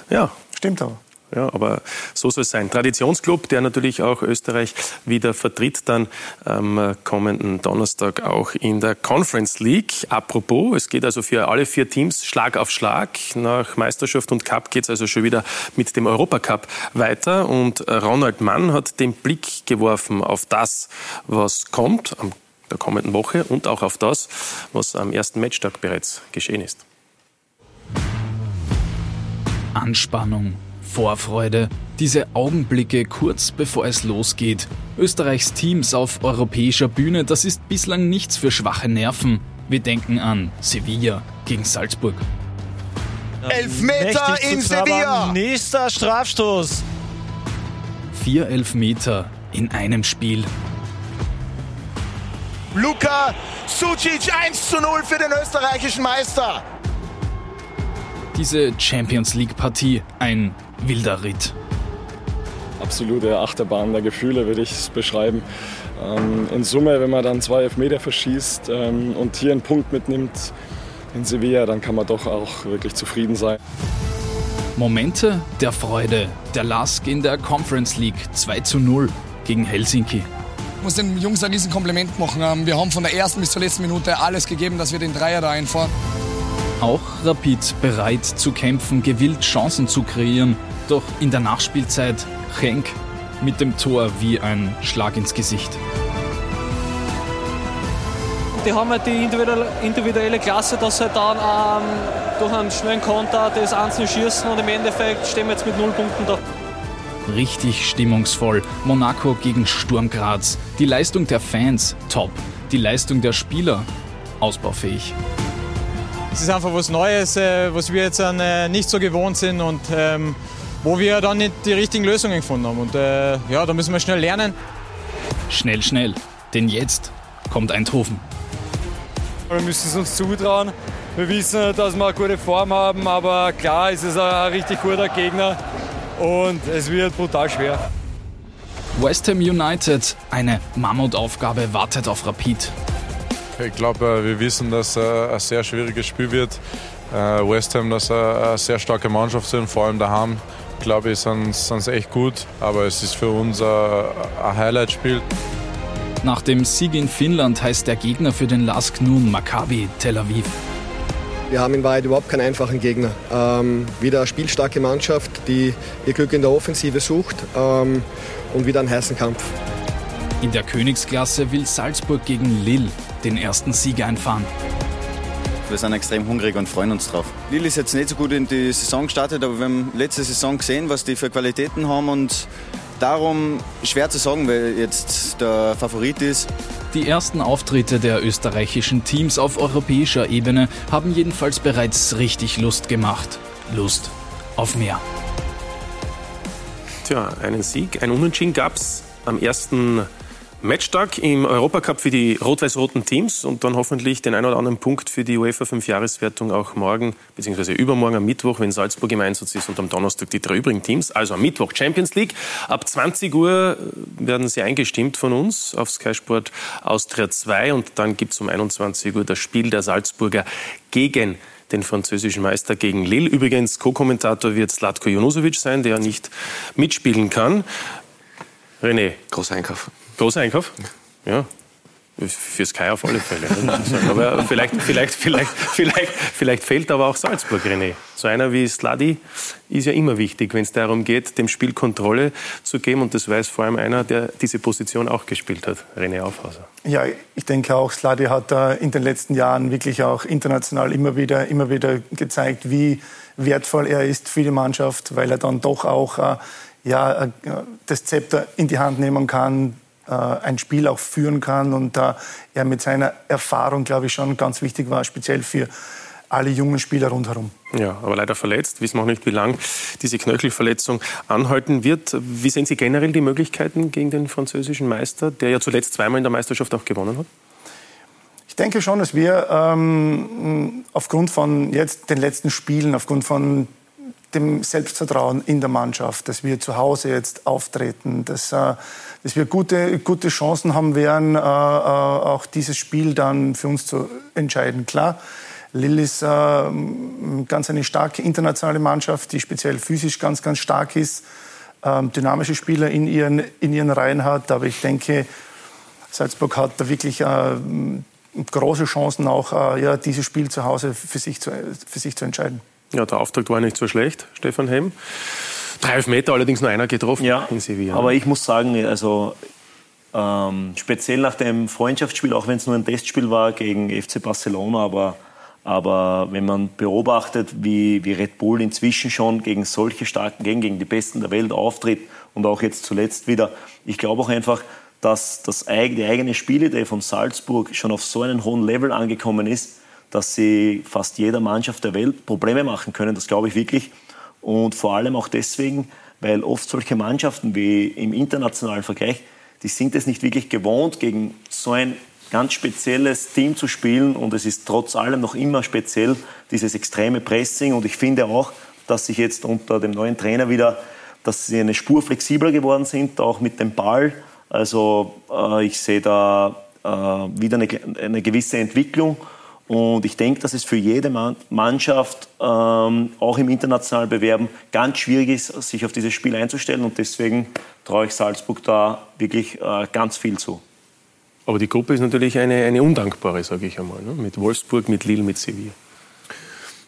S8: ja.
S4: Stimmt aber.
S8: Ja, aber so soll es sein. Traditionsclub, der natürlich auch Österreich wieder vertritt, dann am kommenden Donnerstag auch in der Conference League. Apropos, es geht also für alle vier Teams Schlag auf Schlag. Nach Meisterschaft und Cup geht es also schon wieder mit dem Europacup weiter. Und Ronald Mann hat den Blick geworfen auf das, was kommt am der kommenden Woche und auch auf das, was am ersten Matchtag bereits geschehen ist.
S11: Anspannung, Vorfreude, diese Augenblicke kurz bevor es losgeht. Österreichs Teams auf europäischer Bühne, das ist bislang nichts für schwache Nerven. Wir denken an Sevilla gegen Salzburg.
S12: Elfmeter in Sevilla!
S13: Nächster Strafstoß.
S11: Vier Elfmeter in einem Spiel.
S12: Luka Sucic 1 zu 0 für den österreichischen Meister.
S11: Diese Champions League-Partie ein wilder Ritt.
S14: Absolute Achterbahn der Gefühle würde ich es beschreiben. Ähm, in Summe, wenn man dann zwei Elfmeter verschießt ähm, und hier einen Punkt mitnimmt in Sevilla, dann kann man doch auch wirklich zufrieden sein.
S11: Momente der Freude. Der Lask in der Conference League 2 zu 0 gegen Helsinki.
S15: Ich muss den Jungs ein Riesenkompliment machen. Ähm, wir haben von der ersten bis zur letzten Minute alles gegeben, dass wir den Dreier da einfahren.
S11: Auch Rapid bereit zu kämpfen, gewillt Chancen zu kreieren. Doch in der Nachspielzeit Henk mit dem Tor wie ein Schlag ins Gesicht.
S16: Die haben halt die individuelle Klasse, dass sie dann ähm, durch einen schnellen Konter das einzelne schießen und im Endeffekt stehen wir jetzt mit null Punkten da.
S11: Richtig stimmungsvoll. Monaco gegen Sturm Graz. Die Leistung der Fans top. Die Leistung der Spieler ausbaufähig.
S13: Es ist einfach was Neues, äh, was wir jetzt äh, nicht so gewohnt sind und ähm, wo wir dann nicht die richtigen Lösungen gefunden haben. Und äh, ja, da müssen wir schnell lernen.
S11: Schnell, schnell. Denn jetzt kommt Eindhoven.
S17: Wir müssen es uns zutrauen. Wir wissen, dass wir eine gute Form haben, aber klar, es ist ein richtig guter Gegner und es wird brutal schwer.
S11: West Ham United, eine Mammutaufgabe wartet auf Rapid.
S18: Ich glaube, wir wissen, dass es ein sehr schwieriges Spiel wird. West Ham, dass eine sehr starke Mannschaft sind, vor allem daheim. Glaube ich, sind sie echt gut, aber es ist für uns ein Highlight-Spiel.
S11: Nach dem Sieg in Finnland heißt der Gegner für den Lask nun Maccabi Tel Aviv.
S19: Wir haben in Wahrheit überhaupt keinen einfachen Gegner. Ähm, wieder eine spielstarke Mannschaft, die ihr Glück in der Offensive sucht ähm, und wieder einen heißen Kampf.
S11: In der Königsklasse will Salzburg gegen Lille den ersten Sieg einfahren.
S20: Wir sind extrem hungrig und freuen uns drauf. Lille ist jetzt nicht so gut in die Saison gestartet, aber wir haben letzte Saison gesehen, was die für Qualitäten haben und darum schwer zu sagen, wer jetzt der Favorit ist.
S11: Die ersten Auftritte der österreichischen Teams auf europäischer Ebene haben jedenfalls bereits richtig Lust gemacht. Lust auf mehr.
S8: Tja, einen Sieg, ein Unentschieden gab es am ersten Matchtag im Europacup für die rot-weiß-roten Teams und dann hoffentlich den einen oder anderen Punkt für die UEFA 5-Jahreswertung auch morgen bzw. übermorgen am Mittwoch, wenn Salzburg im Einsatz ist und am Donnerstag die drei übrigen Teams. Also am Mittwoch Champions League. Ab 20 Uhr werden sie eingestimmt von uns auf Sky Sport Austria 2 und dann gibt es um 21 Uhr das Spiel der Salzburger gegen den französischen Meister gegen Lille. Übrigens, Co-Kommentator wird Slatko Junusovic sein, der nicht mitspielen kann. René.
S9: Großer Einkauf.
S8: Großer Einkauf? Ja. Für Sky auf alle Fälle. (laughs) aber vielleicht, vielleicht, vielleicht, vielleicht, vielleicht fehlt aber auch Salzburg, René. So einer wie Sladi ist ja immer wichtig, wenn es darum geht, dem Spiel Kontrolle zu geben. Und das weiß vor allem einer, der diese Position auch gespielt hat, René Aufhauser.
S4: Ja, ich denke auch, Sladi hat in den letzten Jahren wirklich auch international immer wieder, immer wieder gezeigt, wie wertvoll er ist für die Mannschaft, weil er dann doch auch äh, ja, äh, das Zepter in die Hand nehmen kann, ein Spiel auch führen kann und da er mit seiner Erfahrung, glaube ich, schon ganz wichtig war, speziell für alle jungen Spieler rundherum.
S8: Ja, aber leider verletzt. Wissen wir auch nicht, wie lange diese Knöchelverletzung anhalten wird. Wie sehen Sie generell die Möglichkeiten gegen den französischen Meister, der ja zuletzt zweimal in der Meisterschaft auch gewonnen hat?
S4: Ich denke schon, dass wir ähm, aufgrund von jetzt den letzten Spielen, aufgrund von dem Selbstvertrauen in der Mannschaft, dass wir zu Hause jetzt auftreten, dass, äh, dass wir gute, gute Chancen haben werden, äh, äh, auch dieses Spiel dann für uns zu entscheiden. Klar, Lille ist ganz eine starke internationale Mannschaft, die speziell physisch ganz, ganz stark ist, ähm, dynamische Spieler in ihren, in ihren Reihen hat. Aber ich denke, Salzburg hat da wirklich große Chancen, auch ja, dieses Spiel zu Hause für sich zu, für sich zu entscheiden.
S8: Ja, der Auftakt war nicht so schlecht, Stefan Hemm. Drei Meter allerdings nur einer getroffen
S5: ja,
S8: in Sevilla.
S5: Aber ich muss sagen, also ähm, speziell nach dem Freundschaftsspiel, auch wenn es nur ein Testspiel war gegen FC Barcelona, aber, aber wenn man beobachtet, wie, wie Red Bull inzwischen schon gegen solche starken Gegner, gegen die Besten der Welt auftritt und auch jetzt zuletzt wieder, ich glaube auch einfach, dass das, die eigene Spielidee von Salzburg schon auf so einem hohen Level angekommen ist, dass sie fast jeder Mannschaft der Welt Probleme machen können. Das glaube ich wirklich. Und vor allem auch deswegen, weil oft solche Mannschaften wie im internationalen Vergleich, die sind es nicht wirklich gewohnt, gegen so ein ganz spezielles Team zu spielen. Und es ist trotz allem noch immer speziell, dieses extreme Pressing. Und ich finde auch, dass sich jetzt unter dem neuen Trainer wieder, dass sie eine Spur flexibler geworden sind, auch mit dem Ball. Also äh, ich sehe da äh, wieder eine, eine gewisse Entwicklung. Und ich denke, dass es für jede Mannschaft, ähm, auch im internationalen Bewerben, ganz schwierig ist, sich auf dieses Spiel einzustellen. Und deswegen traue ich Salzburg da wirklich äh, ganz viel zu.
S8: Aber die Gruppe ist natürlich eine, eine undankbare, sage ich einmal, ne? mit Wolfsburg, mit Lille, mit Sevilla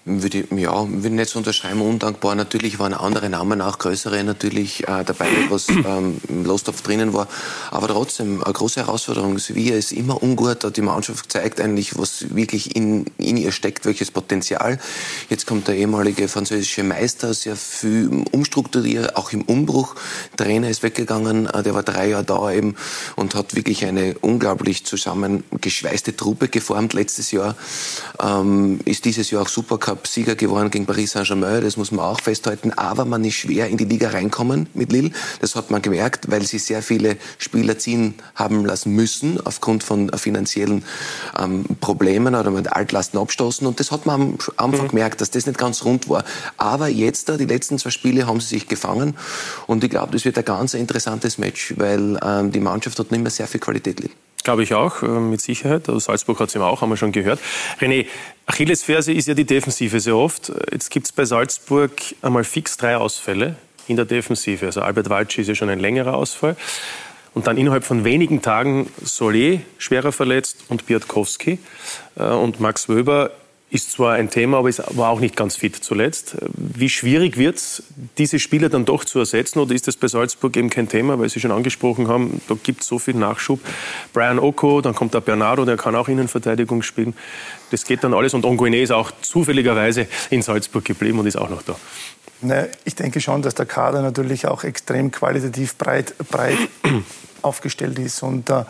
S9: würde ich, ja, würde nicht so unterschreiben, undankbar. Natürlich waren andere Namen, auch größere natürlich äh, dabei, was (coughs) ähm, im Lostopf drinnen war. Aber trotzdem, eine große Herausforderung. Sevilla ist immer ungut. Die Mannschaft zeigt eigentlich, was wirklich in, in ihr steckt, welches Potenzial. Jetzt kommt der ehemalige französische Meister, sehr viel umstrukturiert, auch im Umbruch. Der Trainer ist weggegangen, äh, der war drei Jahre da eben und hat wirklich eine unglaublich zusammengeschweißte Truppe geformt letztes Jahr. Ähm, ist dieses Jahr auch Supercup Cup-Sieger geworden gegen Paris Saint-Germain, das muss man auch festhalten. Aber man ist schwer in die Liga reinkommen mit Lille. Das hat man gemerkt, weil sie sehr viele Spieler ziehen haben lassen müssen aufgrund von finanziellen ähm, Problemen oder mit Altlasten abstoßen. Und das hat man am Anfang mhm. gemerkt, dass das nicht ganz rund war. Aber jetzt, die letzten zwei Spiele, haben sie sich gefangen. Und ich glaube, das wird ein ganz interessantes Match, weil ähm, die Mannschaft hat nicht mehr sehr viel Qualität. Lille.
S8: Glaube ich auch, äh, mit Sicherheit. Also Salzburg hat es immer auch, haben wir schon gehört. René, Achillesferse ist ja die Defensive sehr oft. Jetzt gibt es bei Salzburg einmal fix drei Ausfälle in der Defensive. Also Albert Walci ist ja schon ein längerer Ausfall. Und dann innerhalb von wenigen Tagen Solé schwerer verletzt und Biatkowski. Äh, und Max Wöber ist zwar ein Thema, aber es war auch nicht ganz fit zuletzt. Wie schwierig wird es, diese Spieler dann doch zu ersetzen? Oder ist das bei Salzburg eben kein Thema, weil Sie schon angesprochen haben, da gibt es so viel Nachschub. Brian Oko, dann kommt der Bernardo, der kann auch Innenverteidigung spielen. Das geht dann alles. Und Onguene ist auch zufälligerweise in Salzburg geblieben und ist auch noch da.
S4: Ne, ich denke schon, dass der Kader natürlich auch extrem qualitativ breit, breit (clears throat) aufgestellt ist. Und äh,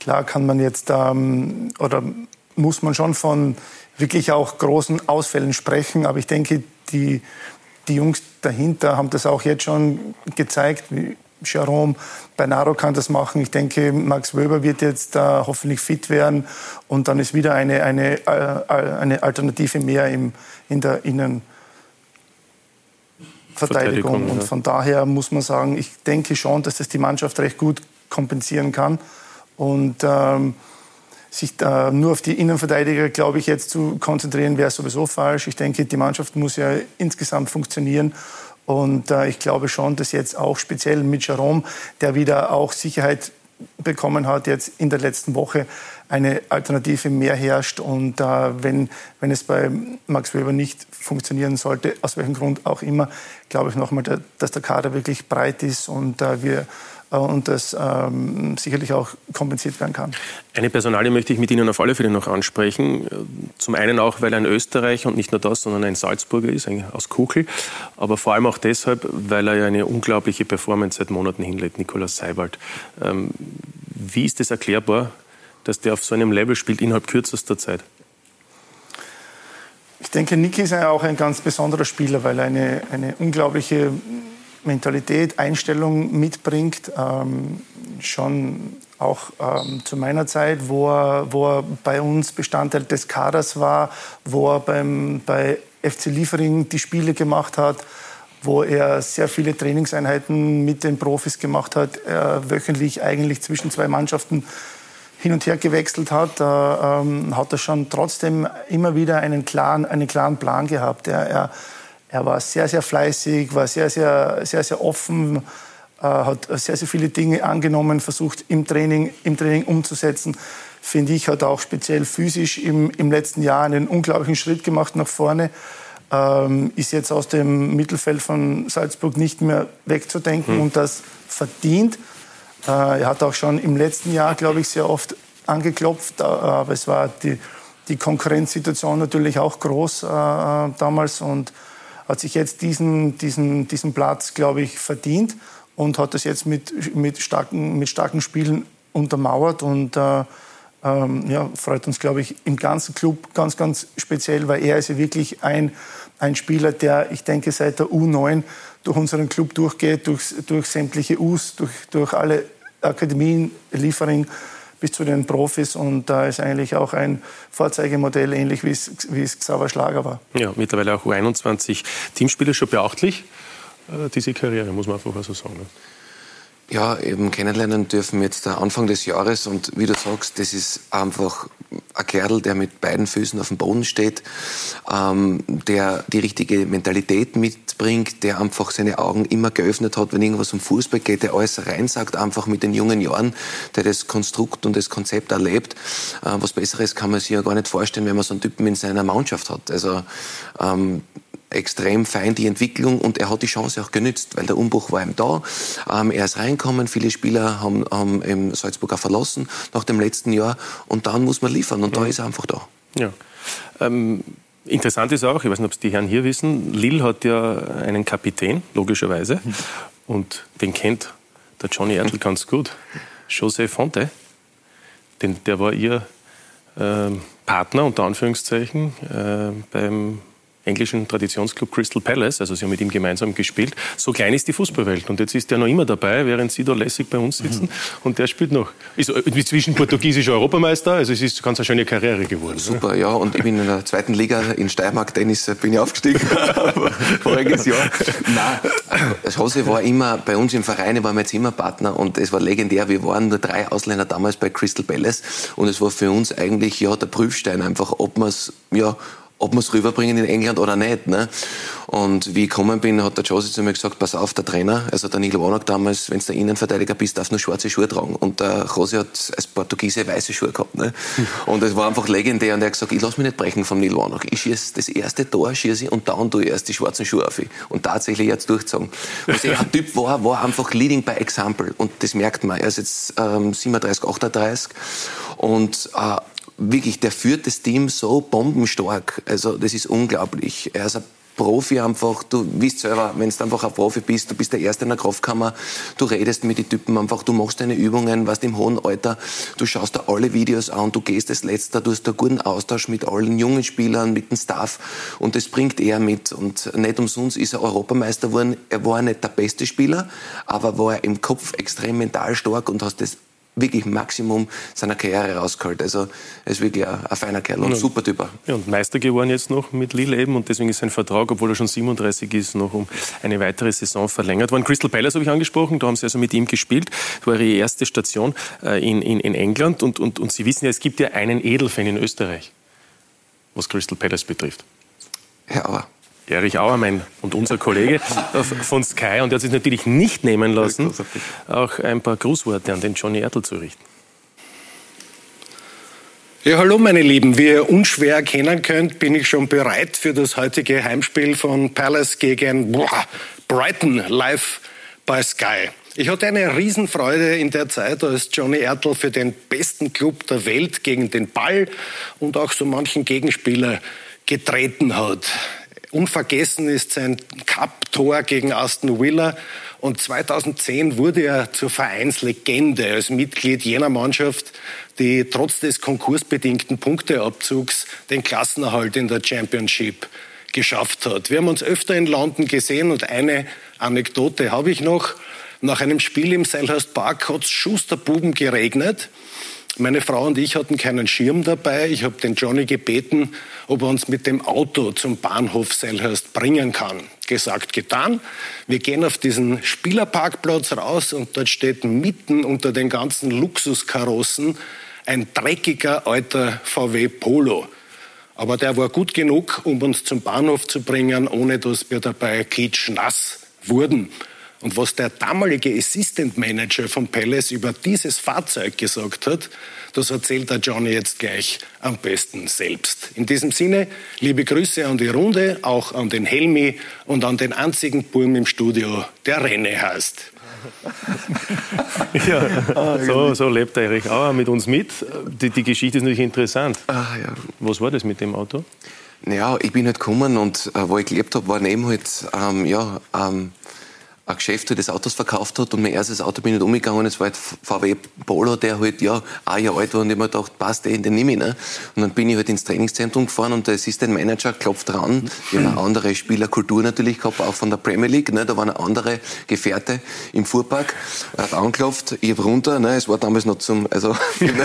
S4: klar kann man jetzt ähm, oder muss man schon von wirklich auch großen Ausfällen sprechen. Aber ich denke, die, die Jungs dahinter haben das auch jetzt schon gezeigt. Jerome, Bernardo kann das machen. Ich denke, Max Wöber wird jetzt äh, hoffentlich fit werden. Und dann ist wieder eine, eine, äh, eine Alternative mehr im, in der Innenverteidigung. Und von daher muss man sagen, ich denke schon, dass das die Mannschaft recht gut kompensieren kann. Und ähm, sich da nur auf die Innenverteidiger, glaube ich, jetzt zu konzentrieren, wäre sowieso falsch. Ich denke, die Mannschaft muss ja insgesamt funktionieren. Und äh, ich glaube schon, dass jetzt auch speziell mit Jerome, der wieder auch Sicherheit bekommen hat, jetzt in der letzten Woche eine Alternative mehr herrscht. Und äh, wenn, wenn es bei Max Weber nicht funktionieren sollte, aus welchem Grund auch immer, glaube ich nochmal, dass der Kader wirklich breit ist und äh, wir äh, und das ähm, sicherlich auch kompensiert werden kann.
S8: Eine Personalie möchte ich mit Ihnen auf alle Fälle noch ansprechen. Zum einen auch, weil er ein Österreicher und nicht nur das, sondern ein Salzburger ist, aus Kuchel. Aber vor allem auch deshalb, weil er ja eine unglaubliche Performance seit Monaten hinlegt, Nikolaus Seiwald. Ähm, wie ist das erklärbar, dass der auf so einem Level spielt innerhalb kürzester Zeit?
S4: Ich denke, Niki ist ja auch ein ganz besonderer Spieler, weil er eine, eine unglaubliche Mentalität, Einstellung mitbringt. Ähm, schon auch ähm, zu meiner Zeit, wo er, wo er bei uns Bestandteil des Kaders war, wo er beim, bei FC Liefering die Spiele gemacht hat, wo er sehr viele Trainingseinheiten mit den Profis gemacht hat, er wöchentlich eigentlich zwischen zwei Mannschaften hin und her gewechselt hat, äh, ähm, hat er schon trotzdem immer wieder einen klaren, einen klaren Plan gehabt. Er, er er war sehr, sehr fleißig, war sehr, sehr, sehr, sehr offen, äh, hat sehr, sehr viele Dinge angenommen, versucht im Training, im Training umzusetzen. Finde ich, hat auch speziell physisch im, im letzten Jahr einen unglaublichen Schritt gemacht nach vorne. Ähm, ist jetzt aus dem Mittelfeld von Salzburg nicht mehr wegzudenken mhm. und das verdient. Äh, er hat auch schon im letzten Jahr, glaube ich, sehr oft angeklopft, äh, aber es war die, die Konkurrenzsituation natürlich auch groß äh, damals und hat sich jetzt diesen, diesen, diesen Platz, glaube ich, verdient und hat das jetzt mit, mit, starken, mit starken Spielen untermauert und äh, ähm, ja, freut uns, glaube ich, im ganzen Club ganz, ganz speziell, weil er ist ja wirklich ein, ein Spieler, der, ich denke, seit der U9 durch unseren Club durchgeht, durch, durch sämtliche Us, durch, durch alle Akademien, Liefering bis zu den Profis. Und da ist eigentlich auch ein Vorzeigemodell, ähnlich wie es, wie es Xaver Schlager war.
S8: Ja, mittlerweile auch U21 Teamspieler, schon beachtlich, äh, diese Karriere, muss man einfach so sagen.
S9: Ja, eben kennenlernen dürfen jetzt Anfang des Jahres. Und wie du sagst, das ist einfach ein Kerl, der mit beiden Füßen auf dem Boden steht, ähm, der die richtige Mentalität mitbringt, der einfach seine Augen immer geöffnet hat, wenn irgendwas um Fußball geht, der alles reinsagt, einfach mit den jungen Jahren, der das Konstrukt und das Konzept erlebt. Äh, was Besseres kann man sich ja gar nicht vorstellen, wenn man so einen Typen in seiner Mannschaft hat. Also ähm, extrem fein die Entwicklung und er hat die Chance auch genützt, weil der Umbruch war ihm da. Ähm, er ist reinkommen, viele Spieler haben, haben im Salzburg auch verlassen nach dem letzten Jahr und dann muss man liefern und ja. da ist er einfach da.
S8: Ja. Ähm, interessant ist auch, ich weiß nicht, ob es die Herren hier wissen, Lille hat ja einen Kapitän, logischerweise, und den kennt der Johnny Ertl ganz gut, José Fonte, den, der war ihr äh, Partner unter Anführungszeichen äh, beim englischen Traditionsclub Crystal Palace, also sie haben mit ihm gemeinsam gespielt. So klein ist die Fußballwelt und jetzt ist der noch immer dabei, während sie da lässig bei uns sitzen mhm. und der spielt noch. Ist inzwischen portugiesischer Europameister, also es ist ganz eine schöne Karriere geworden.
S9: Super, ja und ich bin in der zweiten Liga in Steiermark Tennis bin ich aufgestiegen (laughs) voriges Jahr. Nein, Jose war immer bei uns im Verein, war mein Zimmerpartner und es war legendär. Wir waren nur drei Ausländer damals bei Crystal Palace und es war für uns eigentlich ja der Prüfstein einfach, ob man es ja ob wir es rüberbringen in England oder nicht. Ne? Und wie ich gekommen bin, hat der Josie zu mir gesagt, pass auf, der Trainer, also der Neil Warnock damals, wenn du der Innenverteidiger bist, darfst du nur schwarze Schuhe tragen. Und der Josi hat als Portugiese weiße Schuhe gehabt. Ne? (laughs) Und es war einfach legendär. Und er hat gesagt, ich lass mich nicht brechen vom Neil Warnock. Ich schieße das erste Tor, schieße ich, und dann tue ich erst die schwarzen Schuhe auf. Und tatsächlich jetzt durchgezogen. Was er ein Typ war, war einfach leading by example. Und das merkt man. Er ist jetzt ähm, 37, 38. Und äh, wirklich, der führt das Team so bombenstark. Also das ist unglaublich. Er ist ein Profi einfach, du wisst selber, wenn du einfach ein Profi bist, du bist der Erste in der Kraftkammer, du redest mit den Typen einfach, du machst deine Übungen, was im hohen Alter, du schaust dir alle Videos an, du gehst das Letzte, du hast einen guten Austausch mit allen jungen Spielern, mit dem Staff und das bringt er mit und nicht umsonst ist er Europameister geworden. Er war nicht der beste Spieler, aber war im Kopf extrem mental stark und hast das wirklich Maximum seiner Karriere rausgeholt. Also er ist wirklich ein, ein feiner Kerl und ein super Typ.
S8: Ja, und Meister geworden jetzt noch mit Lille eben und deswegen ist sein Vertrag, obwohl er schon 37 ist, noch um eine weitere Saison verlängert worden. Crystal Palace habe ich angesprochen, da haben Sie also mit ihm gespielt. Das war Ihre erste Station äh, in, in, in England und, und, und Sie wissen ja, es gibt ja einen Edelfan in Österreich, was Crystal Palace betrifft.
S9: Herr Auer.
S8: Erich Auermann und unser Kollege von Sky. Und er hat sich natürlich nicht nehmen lassen, auch ein paar Grußworte an den Johnny Ertl zu richten.
S21: Ja, hallo meine Lieben. Wie ihr unschwer erkennen könnt, bin ich schon bereit für das heutige Heimspiel von Palace gegen boah, Brighton live bei Sky. Ich hatte eine Riesenfreude in der Zeit, als Johnny Ertl für den besten Club der Welt gegen den Ball und auch so manchen Gegenspieler getreten hat. Unvergessen ist sein Cup-Tor gegen Aston Villa. Und 2010 wurde er zur Vereinslegende als Mitglied jener Mannschaft, die trotz des konkursbedingten Punkteabzugs den Klassenerhalt in der Championship geschafft hat. Wir haben uns öfter in London gesehen und eine Anekdote habe ich noch. Nach einem Spiel im Selhurst Park hat es Schusterbuben geregnet. Meine Frau und ich hatten keinen Schirm dabei. Ich habe den Johnny gebeten, ob er uns mit dem Auto zum Bahnhof Selhurst bringen kann. Gesagt, getan. Wir gehen auf diesen Spielerparkplatz raus und dort steht mitten unter den ganzen Luxuskarossen ein dreckiger alter VW Polo. Aber der war gut genug, um uns zum Bahnhof zu bringen, ohne dass wir dabei klitschnass wurden. Und was der damalige Assistant Manager von Palace über dieses Fahrzeug gesagt hat, das erzählt der Johnny jetzt gleich am besten selbst. In diesem Sinne, liebe Grüße an die Runde, auch an den Helmi und an den einzigen Burm im Studio, der Renne heißt.
S8: ja, so, so lebt der Erich Auer mit uns mit. Die, die Geschichte ist natürlich interessant.
S9: Ah, ja.
S8: Was war das mit dem Auto?
S9: Ja, ich bin halt gekommen und äh, wo ich gelebt habe, war neben halt, ähm, ja, ähm, ein Geschäft, das Autos verkauft hat und mein erstes Auto bin ich nicht umgegangen. Es war halt VW Polo, der halt ja ein Jahr alt war und ich mir gedacht, passt, den, den nehme ich. Ne? Und dann bin ich halt ins Trainingszentrum gefahren und der Assistant-Manager klopft dran. Wir haben eine andere Spielerkultur natürlich gehabt, auch von der Premier League. Ne? Da waren andere Gefährte im Fuhrpark. Er hat angeklopft, ich habe runter, ne? es war damals noch zum, also, (laughs) und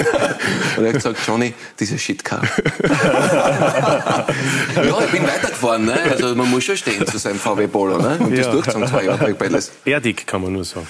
S9: er hat gesagt, Johnny, dieser Shitcar. (laughs) ja, ich bin weitergefahren, ne? also man muss schon stehen zu seinem VW Polo ne? und das
S8: Ja.
S9: durchgezogen zwei Jahre bei alles.
S8: Erdig, kann man nur sagen.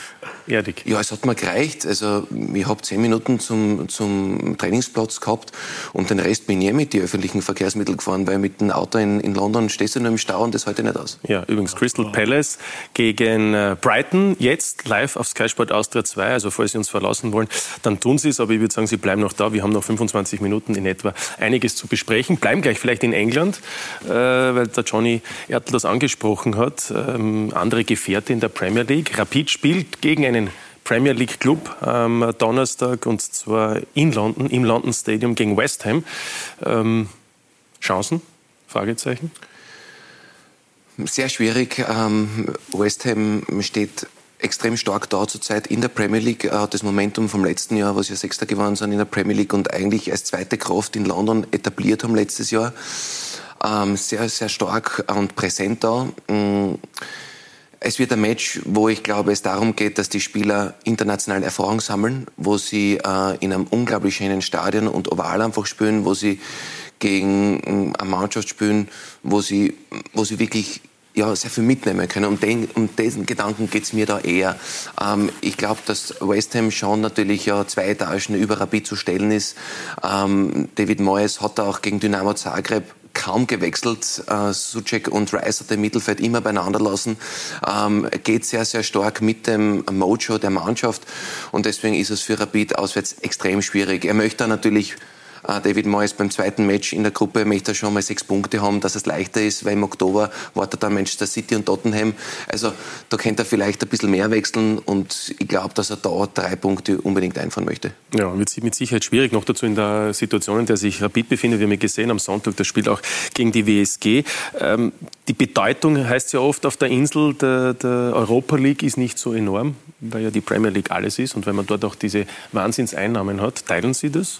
S8: Erdig.
S9: Ja, es hat mir gereicht. Also, ich habe zehn Minuten zum, zum Trainingsplatz gehabt und den Rest bin ich eh mit den öffentlichen Verkehrsmitteln gefahren, weil mit dem Auto in, in London stehst du nur im Stau und das ich nicht aus.
S8: Ja, übrigens Crystal Palace gegen äh, Brighton, jetzt live auf Sky Sport Austria 2. Also falls Sie uns verlassen wollen, dann tun Sie es. Aber ich würde sagen, Sie bleiben noch da. Wir haben noch 25 Minuten in etwa einiges zu besprechen. Bleiben gleich vielleicht in England, äh, weil der Johnny Ertl das angesprochen hat. Ähm, andere Gefährte in der Premier League. Rapid spielt gegen einen Premier League Club am Donnerstag und zwar in London, im London Stadium gegen West Ham. Ähm, Chancen? Fragezeichen.
S9: Sehr schwierig. Ähm, West Ham steht extrem stark da zurzeit in der Premier League. Hat das Momentum vom letzten Jahr, was ja Sechster geworden sind in der Premier League und eigentlich als zweite Kraft in London etabliert haben letztes Jahr. Ähm, sehr, sehr stark und präsent da. Es wird ein Match, wo ich glaube, es darum geht, dass die Spieler internationale Erfahrung sammeln, wo sie äh, in einem unglaublich schönen Stadion und Oval einfach spielen, wo sie gegen mm, eine Mannschaft spielen, wo sie, wo sie wirklich ja, sehr viel mitnehmen können. Um, den, um diesen Gedanken geht's mir da eher. Ähm, ich glaube, dass West Ham schon natürlich ja zwei Etagen über Rapid zu stellen ist. Ähm, David Moyes hat da auch gegen Dynamo Zagreb kaum gewechselt. Äh, Suchek und Rice hat im Mittelfeld immer beieinander lassen. Ähm, geht sehr, sehr stark mit dem Mojo der Mannschaft. Und deswegen ist es für Rapid auswärts extrem schwierig. Er möchte natürlich David Moyes beim zweiten Match in der Gruppe möchte er schon mal sechs Punkte haben, dass es leichter ist, weil im Oktober wartet dann Manchester City und Tottenham. Also da könnte er vielleicht ein bisschen mehr wechseln und ich glaube, dass er da drei Punkte unbedingt einfahren möchte.
S8: Ja, wird mit Sicherheit schwierig, noch dazu in der Situation, in der sich Rapid befindet. Wir haben ja gesehen am Sonntag das Spiel auch gegen die WSG. Ähm, die Bedeutung heißt ja oft auf der Insel der, der Europa League ist nicht so enorm, weil ja die Premier League alles ist und weil man dort auch diese Wahnsinnseinnahmen hat. Teilen Sie das?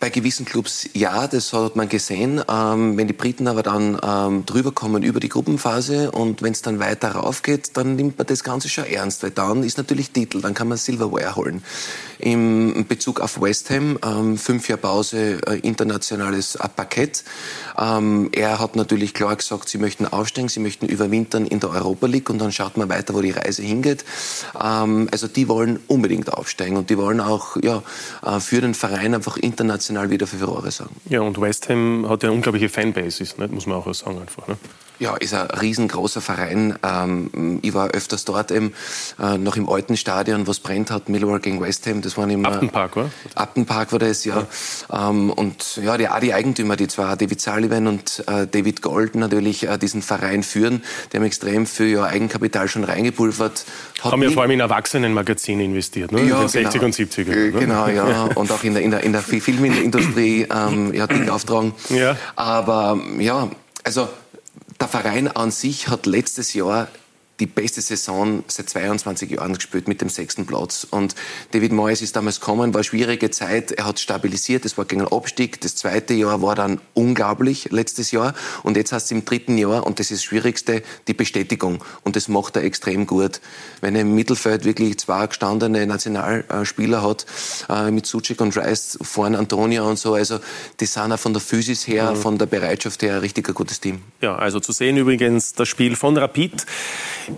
S9: Bei gewissen Clubs ja, das hat man gesehen. Ähm, wenn die Briten aber dann ähm, drüber kommen über die Gruppenphase und wenn es dann weiter rauf geht, dann nimmt man das Ganze schon ernst, weil dann ist natürlich Titel, dann kann man Silverware holen. Im Bezug auf West Ham, ähm, fünf Jahre Pause, äh, internationales äh, Parkett. Ähm, er hat natürlich klar gesagt, sie möchten aufsteigen, sie möchten überwintern in der Europa League und dann schaut man weiter, wo die Reise hingeht. Ähm, also die wollen unbedingt aufsteigen und die wollen auch ja, äh, für den Verein einfach international wieder für Furore sorgen.
S8: Ja, und West Ham hat ja eine unglaubliche Fanbase, muss man auch sagen einfach. Ne?
S9: Ja, ist ein riesengroßer Verein. Ähm, ich war öfters dort eben, äh, noch im alten Stadion, was brennt hat, Millwall gegen West Ham. Das waren immer...
S8: Upton war?
S9: Upton war das, ja. ja. Ähm, und ja, die, auch die Eigentümer, die zwar David Sullivan und äh, David Gold natürlich äh, diesen Verein führen, die haben extrem viel ja, Eigenkapital schon reingepulvert.
S8: Hat haben ja vor allem in Erwachsenenmagazine investiert, ne?
S9: Ja,
S8: in den 60er
S9: genau.
S8: und 70er.
S9: Ne? Genau, ja. Und auch in der, in der, in der Filmindustrie ähm, ja, dick auftragen.
S8: Ja.
S9: Aber ja, also der Verein an sich hat letztes Jahr die beste Saison seit 22 Jahren gespielt mit dem sechsten Platz. Und David Moyes ist damals gekommen, war eine schwierige Zeit. Er hat stabilisiert, es war gegen einen Abstieg. Das zweite Jahr war dann unglaublich, letztes Jahr. Und jetzt hast du im dritten Jahr, und das ist das Schwierigste, die Bestätigung. Und das macht er extrem gut. Wenn er im Mittelfeld wirklich zwei gestandene Nationalspieler hat, äh, mit Suchik und Rice, vorne Antonia und so, also die sind auch von der Physis her, mhm. von der Bereitschaft her, richtig ein gutes Team.
S8: Ja, also zu sehen übrigens das Spiel von Rapid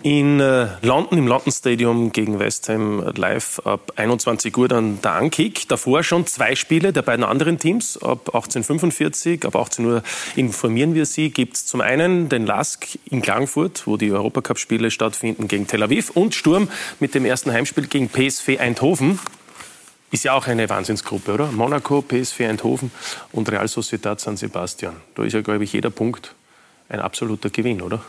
S8: in äh, London, im London Stadium gegen West Ham live ab 21 Uhr dann der Ankick. Davor schon zwei Spiele der beiden anderen Teams. Ab 18.45 ab 18 Uhr informieren wir Sie. Gibt es zum einen den LASK in Klagenfurt, wo die Europacup-Spiele stattfinden gegen Tel Aviv und Sturm mit dem ersten Heimspiel gegen PSV Eindhoven. Ist ja auch eine Wahnsinnsgruppe, oder? Monaco, PSV Eindhoven und Real Sociedad San Sebastian. Da ist ja, glaube ich, jeder Punkt ein absoluter Gewinn, oder?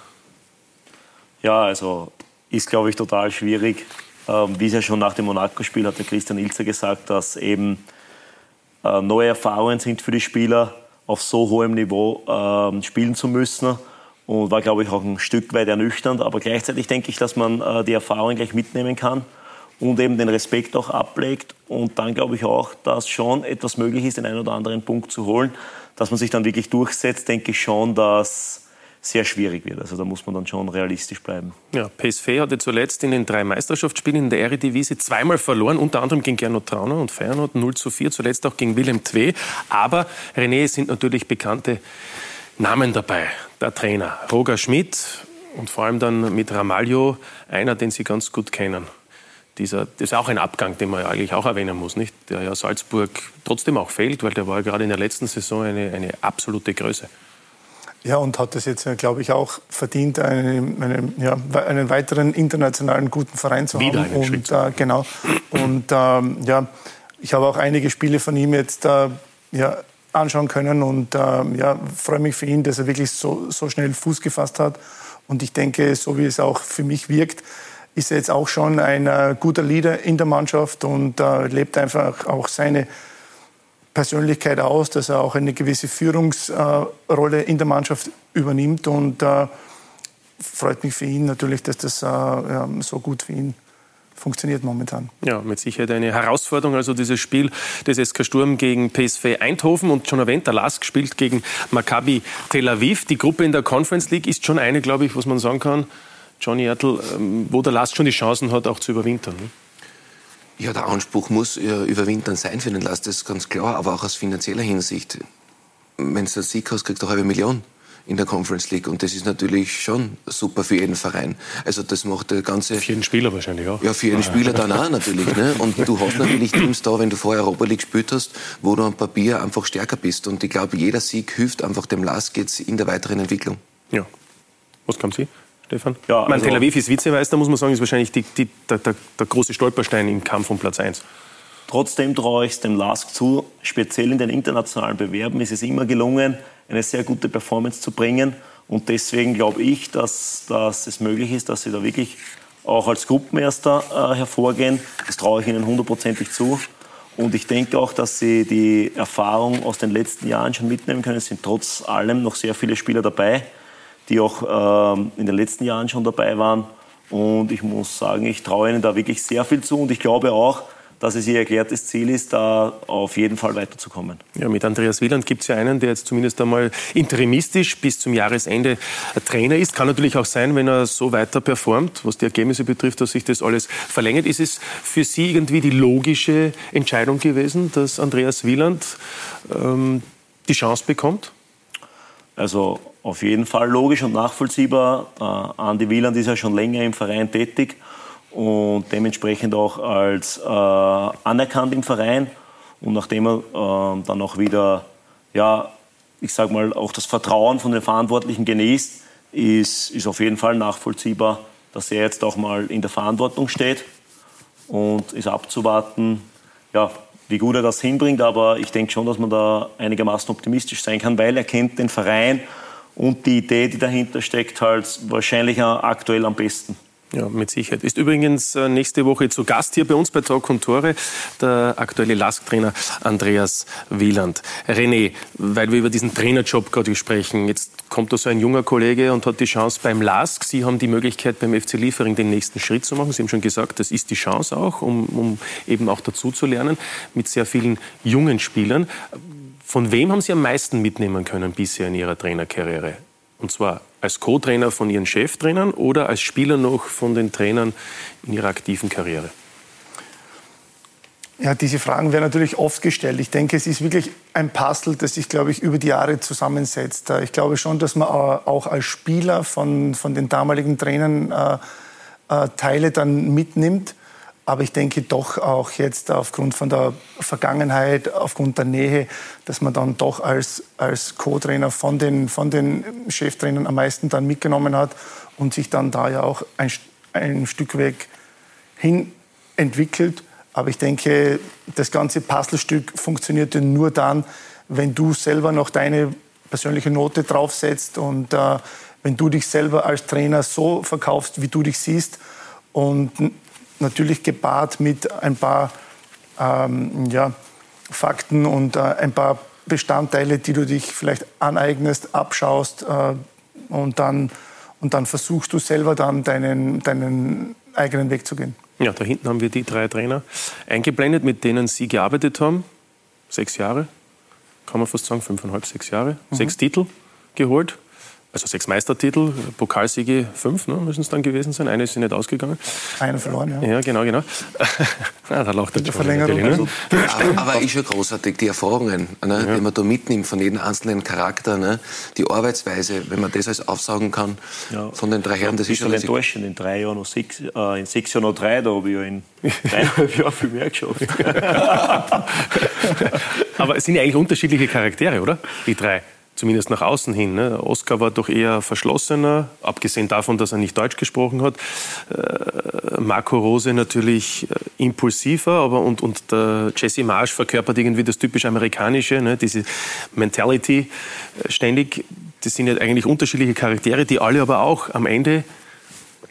S5: Ja, also ist, glaube ich, total schwierig. Ähm, wie es ja schon nach dem Monaco-Spiel hat der Christian Ilzer gesagt, dass eben äh, neue Erfahrungen sind für die Spieler, auf so hohem Niveau äh, spielen zu müssen. Und war, glaube ich, auch ein Stück weit ernüchternd. Aber gleichzeitig denke ich, dass man äh, die Erfahrungen gleich mitnehmen kann und eben den Respekt auch ablegt. Und dann glaube ich auch, dass schon etwas möglich ist, den einen oder anderen Punkt zu holen. Dass man sich dann wirklich durchsetzt, denke ich schon, dass sehr schwierig wird. Also da muss man dann schon realistisch bleiben.
S8: Ja, PSV hatte zuletzt in den drei Meisterschaftsspielen in der Eredivisie zweimal verloren, unter anderem gegen Gernot Trauner und Feyenoord 0 zu 4, zuletzt auch gegen Willem II. Aber René, es sind natürlich bekannte Namen dabei. Der Trainer Roger Schmidt und vor allem dann mit Ramalho, einer, den Sie ganz gut kennen. Dieser, das ist auch ein Abgang, den man ja eigentlich auch erwähnen muss, nicht? der ja Salzburg trotzdem auch fehlt, weil der war ja gerade in der letzten Saison eine, eine absolute Größe.
S4: Ja, und hat es jetzt, glaube ich, auch verdient, einen, einen, ja, einen weiteren internationalen guten Verein zu
S8: Wieder
S4: haben.
S8: Einen
S4: und, äh, genau. Und ähm, ja, ich habe auch einige Spiele von ihm jetzt äh, ja, anschauen können und äh, ja, freue mich für ihn, dass er wirklich so, so schnell Fuß gefasst hat. Und ich denke, so wie es auch für mich wirkt, ist er jetzt auch schon ein äh, guter Leader in der Mannschaft und äh, lebt einfach auch seine Persönlichkeit aus, dass er auch eine gewisse Führungsrolle in der Mannschaft übernimmt und äh, freut mich für ihn natürlich, dass das äh, so gut für ihn funktioniert momentan.
S8: Ja, mit Sicherheit eine Herausforderung. Also dieses Spiel des SK Sturm gegen PSV Eindhoven und schon erwähnt, der LASK spielt gegen Maccabi Tel Aviv. Die Gruppe in der Conference League ist schon eine, glaube ich, was man sagen kann, Johnny Ertl, ähm, wo der LASK schon die Chancen hat, auch zu überwintern. Ne?
S9: Ja, der Anspruch muss ja überwintern sein für den Last, das ist ganz klar, aber auch aus finanzieller Hinsicht. Wenn du einen Sieg hast, kriegst du eine halbe Million in der Conference League. Und das ist natürlich schon super für jeden Verein. Also das macht der ganze...
S8: Für jeden Spieler wahrscheinlich auch.
S9: Ja, für jeden Spieler dann auch natürlich. Ne? Und du hast natürlich Teams da, wenn du vorher Europa League gespielt hast, wo du am Papier einfach stärker bist. Und ich glaube, jeder Sieg hilft einfach dem Lask jetzt in der weiteren Entwicklung.
S8: Ja. Was kommt Sie? Stefan? Ja, also, Tel Aviv ist Vizemeister, muss man sagen, ist wahrscheinlich die, die, der, der, der, große Stolperstein im Kampf um Platz 1.
S5: Trotzdem traue ich es dem Lask zu, speziell in den internationalen Bewerben ist es immer gelungen, eine sehr gute Performance zu bringen. Und deswegen glaube ich, dass, dass es möglich ist, dass sie da wirklich auch als Gruppenerster äh, hervorgehen. Das traue ich ihnen hundertprozentig zu. Und ich denke auch, dass sie die Erfahrung aus den letzten Jahren schon mitnehmen können. Es sind trotz allem noch sehr viele Spieler dabei, die auch ähm, in den letzten Jahren schon dabei waren. Und ich muss sagen, ich traue ihnen da wirklich sehr viel zu. Und ich glaube auch, dass es ihr erklärtes Ziel ist, da auf jeden Fall weiterzukommen.
S8: Ja, mit Andreas Wieland gibt es ja einen, der jetzt zumindest einmal interimistisch bis zum Jahresende Trainer ist. Kann natürlich auch sein, wenn er so weiter performt, was die Ergebnisse betrifft, dass sich das alles verlängert. Ist es für Sie irgendwie die logische Entscheidung gewesen, dass Andreas Wieland ähm, die Chance bekommt?
S5: Also auf jeden Fall logisch und nachvollziehbar. Äh, Andi Wieland ist ja schon länger im Verein tätig und dementsprechend auch als äh, anerkannt im Verein. Und nachdem er äh, dann auch wieder, ja, ich sag mal, auch das Vertrauen von den Verantwortlichen genießt, ist, ist auf jeden Fall nachvollziehbar, dass er jetzt auch mal in der Verantwortung steht und ist abzuwarten, ja, wie gut er das hinbringt. Aber ich denke schon, dass man da einigermaßen optimistisch sein kann, weil er kennt den Verein und die Idee, die dahinter steckt, halt wahrscheinlich aktuell am besten.
S8: Ja, mit Sicherheit. Ist übrigens äh, nächste Woche zu Gast hier bei uns bei Talk und Tore der aktuelle Lask-Trainer Andreas Wieland. René, weil wir über diesen Trainerjob gerade sprechen, jetzt kommt da so ein junger Kollege und hat die Chance beim Lask. Sie haben die Möglichkeit beim FC Liefering den nächsten Schritt zu machen. Sie haben schon gesagt, das ist die Chance auch, um, um eben auch dazu zu lernen mit sehr vielen jungen Spielern. Von wem haben Sie am meisten mitnehmen können bisher in Ihrer Trainerkarriere? Und zwar als Co-Trainer von Ihren Cheftrainern oder als Spieler noch von den Trainern in Ihrer aktiven Karriere?
S4: Ja, diese Fragen werden natürlich oft gestellt. Ich denke, es ist wirklich ein Puzzle, das sich, glaube ich, über die Jahre zusammensetzt. Ich glaube schon, dass man auch als Spieler von, von den damaligen Trainern äh, äh, Teile dann mitnimmt. Aber ich denke doch auch jetzt aufgrund von der Vergangenheit, aufgrund der Nähe, dass man dann doch als, als Co-Trainer von den, von den Cheftrainern am meisten dann mitgenommen hat und sich dann da ja auch ein, ein Stück weg hin entwickelt. Aber ich denke, das ganze Puzzlestück funktionierte nur dann, wenn du selber noch deine persönliche Note draufsetzt und äh, wenn du dich selber als Trainer so verkaufst, wie du dich siehst und natürlich gepaart mit ein paar ähm, ja, Fakten und äh, ein paar Bestandteile, die du dich vielleicht aneignest, abschaust äh, und, dann, und dann versuchst du selber dann deinen, deinen eigenen Weg zu gehen.
S8: Ja, da hinten haben wir die drei Trainer eingeblendet, mit denen Sie gearbeitet haben. Sechs Jahre, kann man fast sagen, fünfeinhalb, sechs Jahre. Mhm. Sechs Titel geholt also sechs Meistertitel, Pokalsiege fünf ne, müssen es dann gewesen sein. Eine ist nicht ausgegangen.
S4: Eine verloren, ja.
S8: Ja, genau, genau. (laughs)
S4: ja,
S8: da lacht der
S4: Verlängerung.
S9: Ne? Also, aber, aber ist schon großartig, die Erfahrungen, ne, ja. die man da mitnimmt von jedem einzelnen Charakter, ne, die Arbeitsweise, wenn man das alles aufsaugen kann
S5: ja.
S9: von den drei Herren,
S5: das ist schon enttäuschend. In drei Jahren noch sechs, äh, in sechs Jahren noch drei, da habe ich ja in (laughs) dreieinhalb Jahren viel mehr geschafft. (laughs)
S8: aber es sind ja eigentlich unterschiedliche Charaktere, oder? Die drei zumindest nach außen hin. Ne? Oskar war doch eher verschlossener, abgesehen davon, dass er nicht Deutsch gesprochen hat. Äh, Marco Rose natürlich äh, impulsiver, aber und, und der Jesse Marsch verkörpert irgendwie das typisch amerikanische, ne? diese Mentality äh, ständig. Das sind ja eigentlich unterschiedliche Charaktere, die alle aber auch am Ende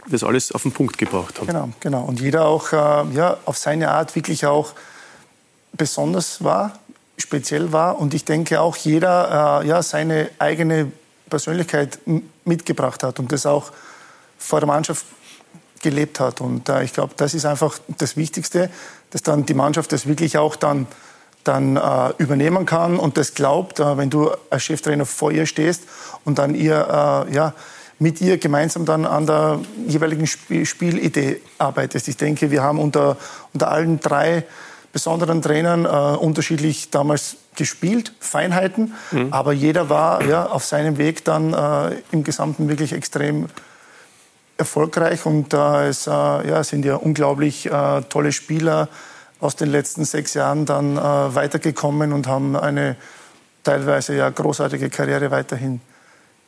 S8: das alles auf den Punkt gebracht haben.
S4: Genau, genau. Und jeder auch äh, ja, auf seine Art wirklich auch besonders war speziell war. Und ich denke auch jeder äh, ja, seine eigene Persönlichkeit mitgebracht hat und das auch vor der Mannschaft gelebt hat. Und äh, ich glaube, das ist einfach das Wichtigste, dass dann die Mannschaft das wirklich auch dann, dann äh, übernehmen kann und das glaubt, äh, wenn du als Cheftrainer vor ihr stehst und dann ihr, äh, ja, mit ihr gemeinsam dann an der jeweiligen Spielidee arbeitest. Ich denke, wir haben unter, unter allen drei besonderen Trainern äh, unterschiedlich damals gespielt, Feinheiten, mhm. aber jeder war ja, auf seinem Weg dann äh, im Gesamten wirklich extrem erfolgreich und da äh, ja, sind ja unglaublich äh, tolle Spieler aus den letzten sechs Jahren dann äh, weitergekommen und haben eine teilweise ja großartige Karriere weiterhin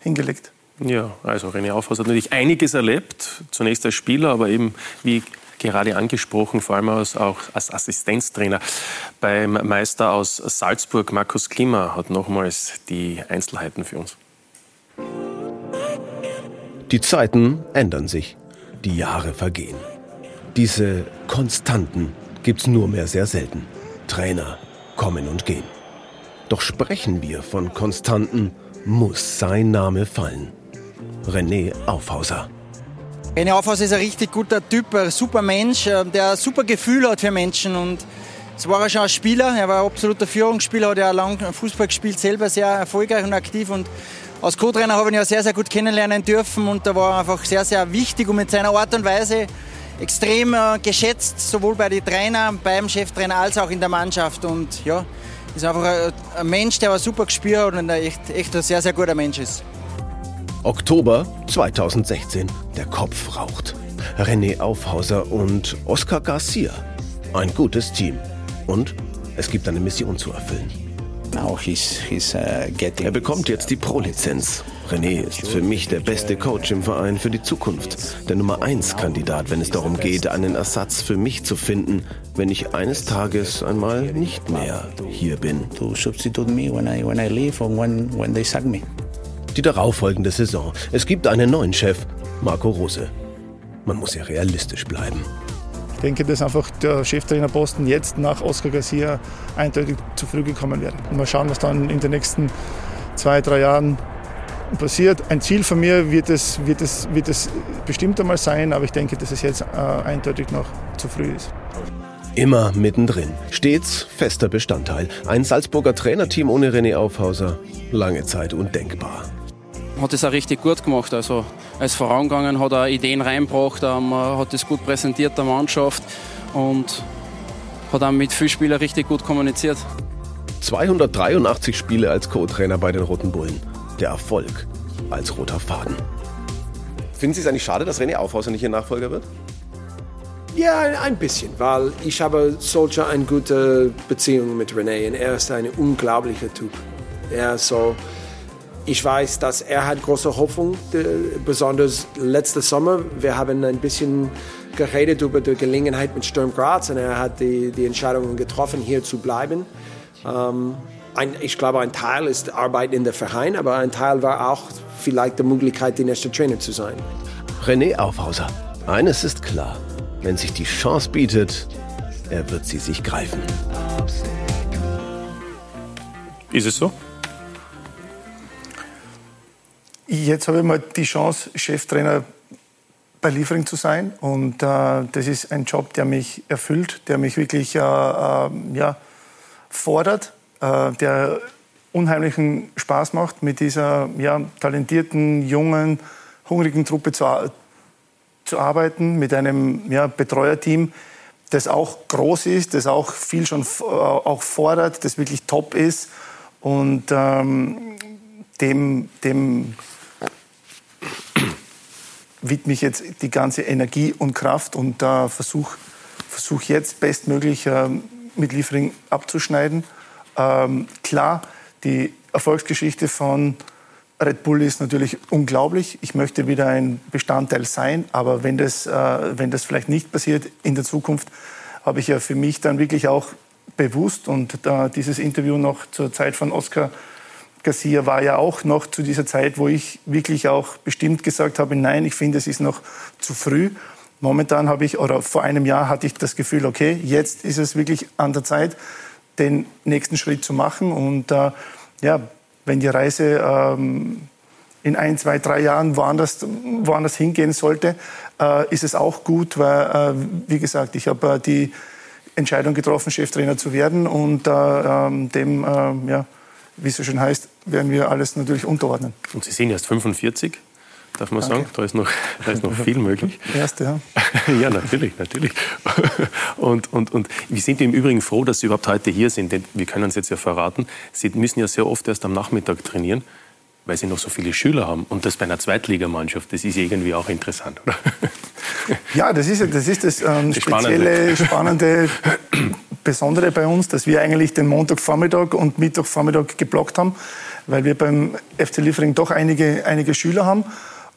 S4: hingelegt.
S8: Ja, also René Aufhaus hat natürlich einiges erlebt, zunächst als Spieler, aber eben wie gerade angesprochen, vor allem als, auch als Assistenztrainer beim Meister aus Salzburg, Markus Klima, hat nochmals die Einzelheiten für uns.
S22: Die Zeiten ändern sich, die Jahre vergehen. Diese Konstanten gibt's nur mehr sehr selten. Trainer kommen und gehen. Doch sprechen wir von Konstanten, muss sein Name fallen. René Aufhauser.
S23: René Aufhauser ist ein richtig guter Typ, ein super Mensch, äh, der ein super Gefühl hat für Menschen. Und es war er schon ein Spieler, er war ein absoluter Führungsspieler, hat ja lang Fußball gespielt, selber sehr erfolgreich und aktiv. Und als Co-Trainer habe ich ihn ja sehr, sehr gut kennenlernen dürfen und da war einfach sehr, sehr wichtig und mit seiner Art und Weise extrem äh, geschätzt, sowohl bei den Trainern, beim Cheftrainer als auch in der Mannschaft. Und ja, ist einfach ein, ein Mensch, der ein super Gespür hat und ein echt, echt ein sehr, sehr guter Mensch ist.
S22: Oktober 2016. Der Kopf raucht. René Aufhauser und Oscar Garcia. Ein gutes Team. Und es gibt eine Mission zu erfüllen.
S24: Uh,
S22: er bekommt jetzt die Pro-Lizenz. René ist für mich der beste Coach im Verein für die Zukunft. Der Nummer 1 Kandidat, wenn es darum geht, einen Ersatz für mich zu finden, wenn ich eines Tages einmal nicht mehr hier bin.
S24: To substitute me when I, when I leave or when, when they sack me
S22: die darauffolgende Saison. Es gibt einen neuen Chef, Marco Rose. Man muss ja realistisch bleiben.
S4: Ich denke, dass einfach der Cheftrainerposten jetzt nach Oscar Garcia eindeutig zu früh gekommen wäre. Mal schauen, was dann in den nächsten zwei, drei Jahren passiert. Ein Ziel von mir wird es, wird es, wird es bestimmt einmal sein, aber ich denke, dass es jetzt äh, eindeutig noch zu früh ist.
S22: Immer mittendrin, stets fester Bestandteil. Ein Salzburger Trainerteam ohne René Aufhauser, lange Zeit undenkbar
S25: hat es auch richtig gut gemacht. Also er ist vorangegangen, hat er Ideen reingebracht, ähm, hat es gut präsentiert der Mannschaft und hat auch mit vielen Spielern richtig gut kommuniziert.
S22: 283 Spiele als Co-Trainer bei den Roten Bullen. Der Erfolg als roter Faden. Finden Sie es eigentlich schade, dass René Aufhauser nicht Ihr Nachfolger wird?
S26: Ja, ein bisschen, weil ich habe solche eine gute Beziehung mit René und er ist ein unglaublicher Typ. Er ist so, ich weiß, dass er hat große Hoffnung, besonders letzten Sommer. Wir haben ein bisschen geredet über die Gelegenheit mit Sturm Graz und er hat die, die Entscheidung getroffen, hier zu bleiben. Ähm, ein, ich glaube, ein Teil ist Arbeit in der Verein, aber ein Teil war auch vielleicht die Möglichkeit, die nächste Trainer zu sein.
S22: René Aufhauser, eines ist klar, wenn sich die Chance bietet, er wird sie sich greifen.
S8: Ist es so?
S4: Jetzt habe ich mal die Chance, Cheftrainer bei Liefering zu sein. Und äh, das ist ein Job, der mich erfüllt, der mich wirklich äh, äh, ja, fordert, äh, der unheimlichen Spaß macht, mit dieser ja, talentierten, jungen, hungrigen Truppe zu, zu arbeiten, mit einem ja, Betreuerteam, das auch groß ist, das auch viel schon äh, auch fordert, das wirklich top ist. Und ähm, dem, dem widme ich jetzt die ganze Energie und Kraft und äh, versuche versuch jetzt bestmöglich äh, mit Liefering abzuschneiden. Ähm, klar, die Erfolgsgeschichte von Red Bull ist natürlich unglaublich. Ich möchte wieder ein Bestandteil sein, aber wenn das, äh, wenn das vielleicht nicht passiert in der Zukunft, habe ich ja für mich dann wirklich auch bewusst und äh, dieses Interview noch zur Zeit von Oscar Garcia war ja auch noch zu dieser Zeit, wo ich wirklich auch bestimmt gesagt habe, nein, ich finde, es ist noch zu früh. Momentan habe ich, oder vor einem Jahr hatte ich das Gefühl, okay, jetzt ist es wirklich an der Zeit, den nächsten Schritt zu machen. Und äh, ja, wenn die Reise ähm, in ein, zwei, drei Jahren woanders, woanders hingehen sollte, äh, ist es auch gut, weil, äh, wie gesagt, ich habe äh, die Entscheidung getroffen, Cheftrainer zu werden und äh, ähm, dem, äh, ja, wie es so schön heißt, werden wir alles natürlich unterordnen.
S8: Und Sie sind erst 45. darf man sagen. Da ist, noch, (laughs) da ist noch viel möglich. (laughs)
S4: Erste, ja. (laughs)
S8: ja, natürlich, natürlich. Und, und, und wir sind im Übrigen froh, dass Sie überhaupt heute hier sind, denn wir können es jetzt ja verraten. Sie müssen ja sehr oft erst am Nachmittag trainieren, weil Sie noch so viele Schüler haben. Und das bei einer Zweitligamannschaft, das ist irgendwie auch interessant, oder?
S4: Ja, das ist das, ist das ähm, spezielle, spannende, Besondere bei uns, dass wir eigentlich den Montagvormittag und Mittwochvormittag geblockt haben, weil wir beim FC Liefering doch einige, einige Schüler haben.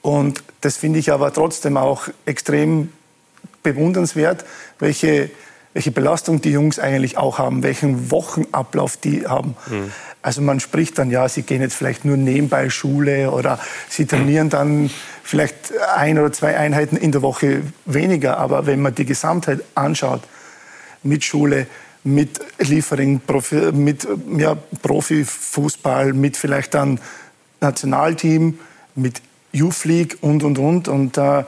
S4: Und das finde ich aber trotzdem auch extrem bewundernswert, welche, welche Belastung die Jungs eigentlich auch haben, welchen Wochenablauf die haben. Mhm. Also man spricht dann, ja, sie gehen jetzt vielleicht nur nebenbei Schule oder sie trainieren dann vielleicht ein oder zwei Einheiten in der Woche weniger. Aber wenn man die Gesamtheit anschaut, mit Schule, mit Liefering, Profi, mit ja, Profifußball, mit vielleicht dann Nationalteam, mit Youth League und, und, und. Und äh,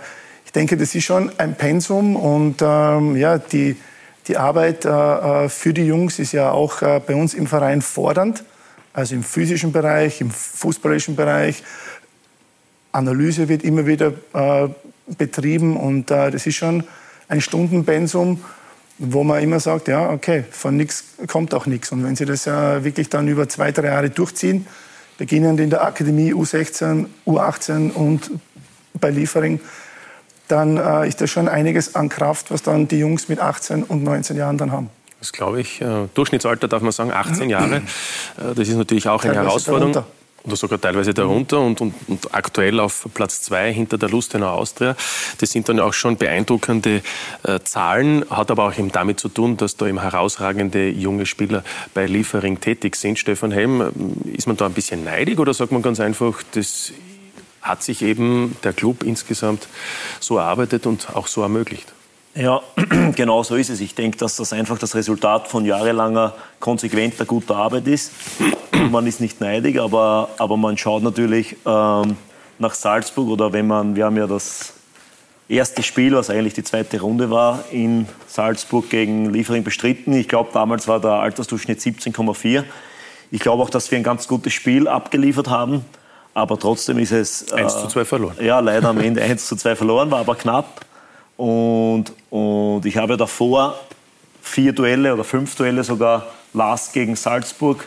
S4: ich denke, das ist schon ein Pensum und ähm, ja, die, die Arbeit äh, äh für die Jungs ist ja auch äh, bei uns im Verein fordernd, also im physischen Bereich, im fußballerischen Bereich. Analyse wird immer wieder äh, betrieben und äh, das ist schon ein Stundenpensum, wo man immer sagt, ja, okay, von nichts kommt auch nichts. Und wenn Sie das ja wirklich dann über zwei, drei Jahre durchziehen, beginnend in der Akademie U16, U18 und bei Liefering, dann äh, ist das schon einiges an Kraft, was dann die Jungs mit 18 und 19 Jahren dann haben.
S8: Das glaube ich. Äh, Durchschnittsalter darf man sagen 18 Jahre. (clears throat) Äh, das ist natürlich auch eine Herausforderung. Darunter oder sogar teilweise darunter und, und, und aktuell auf Platz zwei hinter der Lustenau Austria. Das sind dann auch schon beeindruckende äh, Zahlen, hat aber auch eben damit zu tun, dass da eben herausragende junge Spieler bei Liefering tätig sind. Stefan Helm, äh, ist man da ein bisschen neidig oder sagt man ganz einfach, das hat sich eben der Club insgesamt so erarbeitet und auch so ermöglicht?
S5: Ja, (clears throat) genau so ist es. Ich denke, dass das einfach das Resultat von jahrelanger, konsequenter, guter Arbeit ist. Man ist nicht neidig, aber, aber man schaut natürlich ähm, nach Salzburg oder wenn man, wir haben ja das erste Spiel, was eigentlich die zweite Runde war, in Salzburg gegen Liefering bestritten. Ich glaube, damals war der Altersdurchschnitt 17,4. Ich glaube auch, dass wir ein ganz gutes Spiel abgeliefert haben. Aber trotzdem ist es.
S8: Äh, 1 zu 2 verloren.
S5: Ja, leider am Ende 1 zu 2 verloren, war aber knapp. Und, und ich habe davor vier Duelle oder fünf Duelle sogar Last gegen Salzburg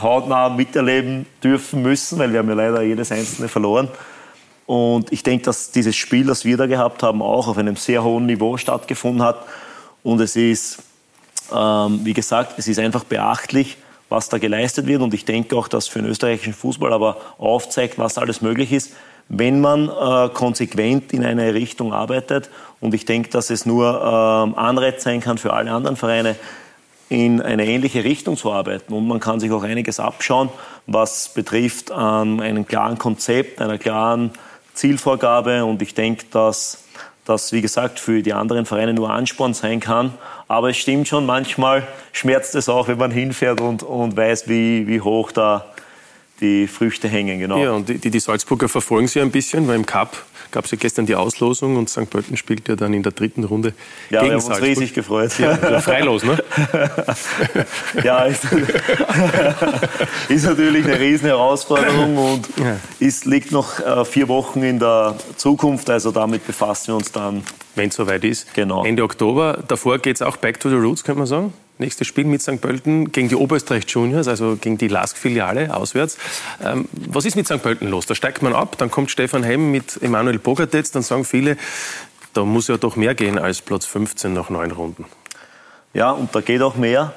S5: hautnah miterleben dürfen müssen, weil wir haben ja leider jedes einzelne verloren. Und ich denke, dass dieses Spiel, das wir da gehabt haben, auch auf einem sehr hohen Niveau stattgefunden hat. Und es ist, ähm, wie gesagt, es ist einfach beachtlich, was da geleistet wird. Und ich denke auch, dass für den österreichischen Fußball aber aufzeigt, was alles möglich ist, wenn man äh, konsequent in eine Richtung arbeitet. Und ich denke, dass es nur äh, Anreiz sein kann für alle anderen Vereine, in eine ähnliche Richtung zu arbeiten. Und man kann sich auch einiges abschauen, was betrifft an einem klaren Konzept, einer klaren Zielvorgabe. Und ich denke, dass das, wie gesagt, für die anderen Vereine nur Ansporn sein kann. Aber es stimmt schon, manchmal schmerzt es auch, wenn man hinfährt und, und weiß, wie, wie hoch da die Früchte hängen, genau.
S8: Ja, und die, die Salzburger verfolgen sie ein bisschen, weil im Cup gab es ja gestern die Auslosung und St. Pölten spielt ja dann in der dritten Runde
S5: ja,
S8: gegen
S5: wir haben uns riesig gefreut.
S8: Ja, ja freilos, ne? (laughs)
S5: ja, ist, (laughs) ist, natürlich eine riesen Herausforderung und ja. ist, liegt noch äh, vier Wochen in der Zukunft, also damit befassen wir uns dann.
S8: Wenn es soweit ist.
S5: Genau.
S8: Ende Oktober. Davor geht es auch back to the roots, könnte man sagen. Nächstes Spiel mit St. Pölten gegen die Oberösterreich Juniors, also gegen die LASK-Filiale auswärts. Ähm, was ist mit St. Pölten los? Da steigt man ab, dann kommt Stefan Hemm mit Emanuel Bogartetz, dann sagen viele, da muss ja doch mehr gehen als Platz 15 nach neun Runden.
S5: Ja, und da geht auch mehr.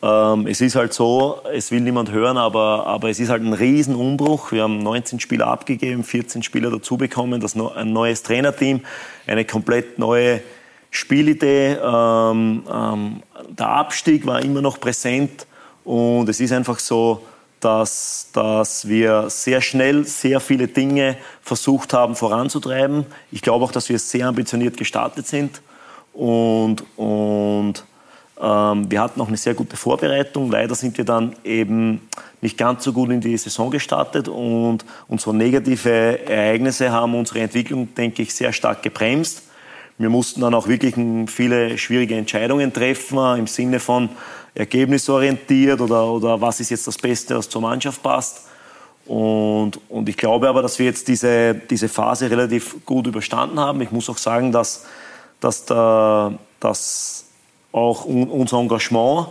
S5: Ähm, es ist halt so, es will niemand hören, aber, aber es ist halt ein Riesenumbruch. Wir haben 19 Spieler abgegeben, 14 Spieler dazu bekommen, das ein neues Trainerteam, eine komplett neue Spielidee. Ähm, ähm, der Abstieg war immer noch präsent und es ist einfach so, dass, dass wir sehr schnell sehr viele Dinge versucht haben voranzutreiben. Ich glaube auch, dass wir sehr ambitioniert gestartet sind und, und ähm, wir hatten auch eine sehr gute Vorbereitung. Leider sind wir dann eben nicht ganz so gut in die Saison gestartet und, und so negative Ereignisse haben unsere Entwicklung, denke ich, sehr stark gebremst. Wir mussten dann auch wirklich viele schwierige Entscheidungen treffen im Sinne von ergebnisorientiert oder, oder was ist jetzt das Beste, was zur Mannschaft passt. Und, und ich glaube aber, dass wir jetzt diese, diese Phase relativ gut überstanden haben. Ich muss auch sagen, dass, dass, der, dass auch unser Engagement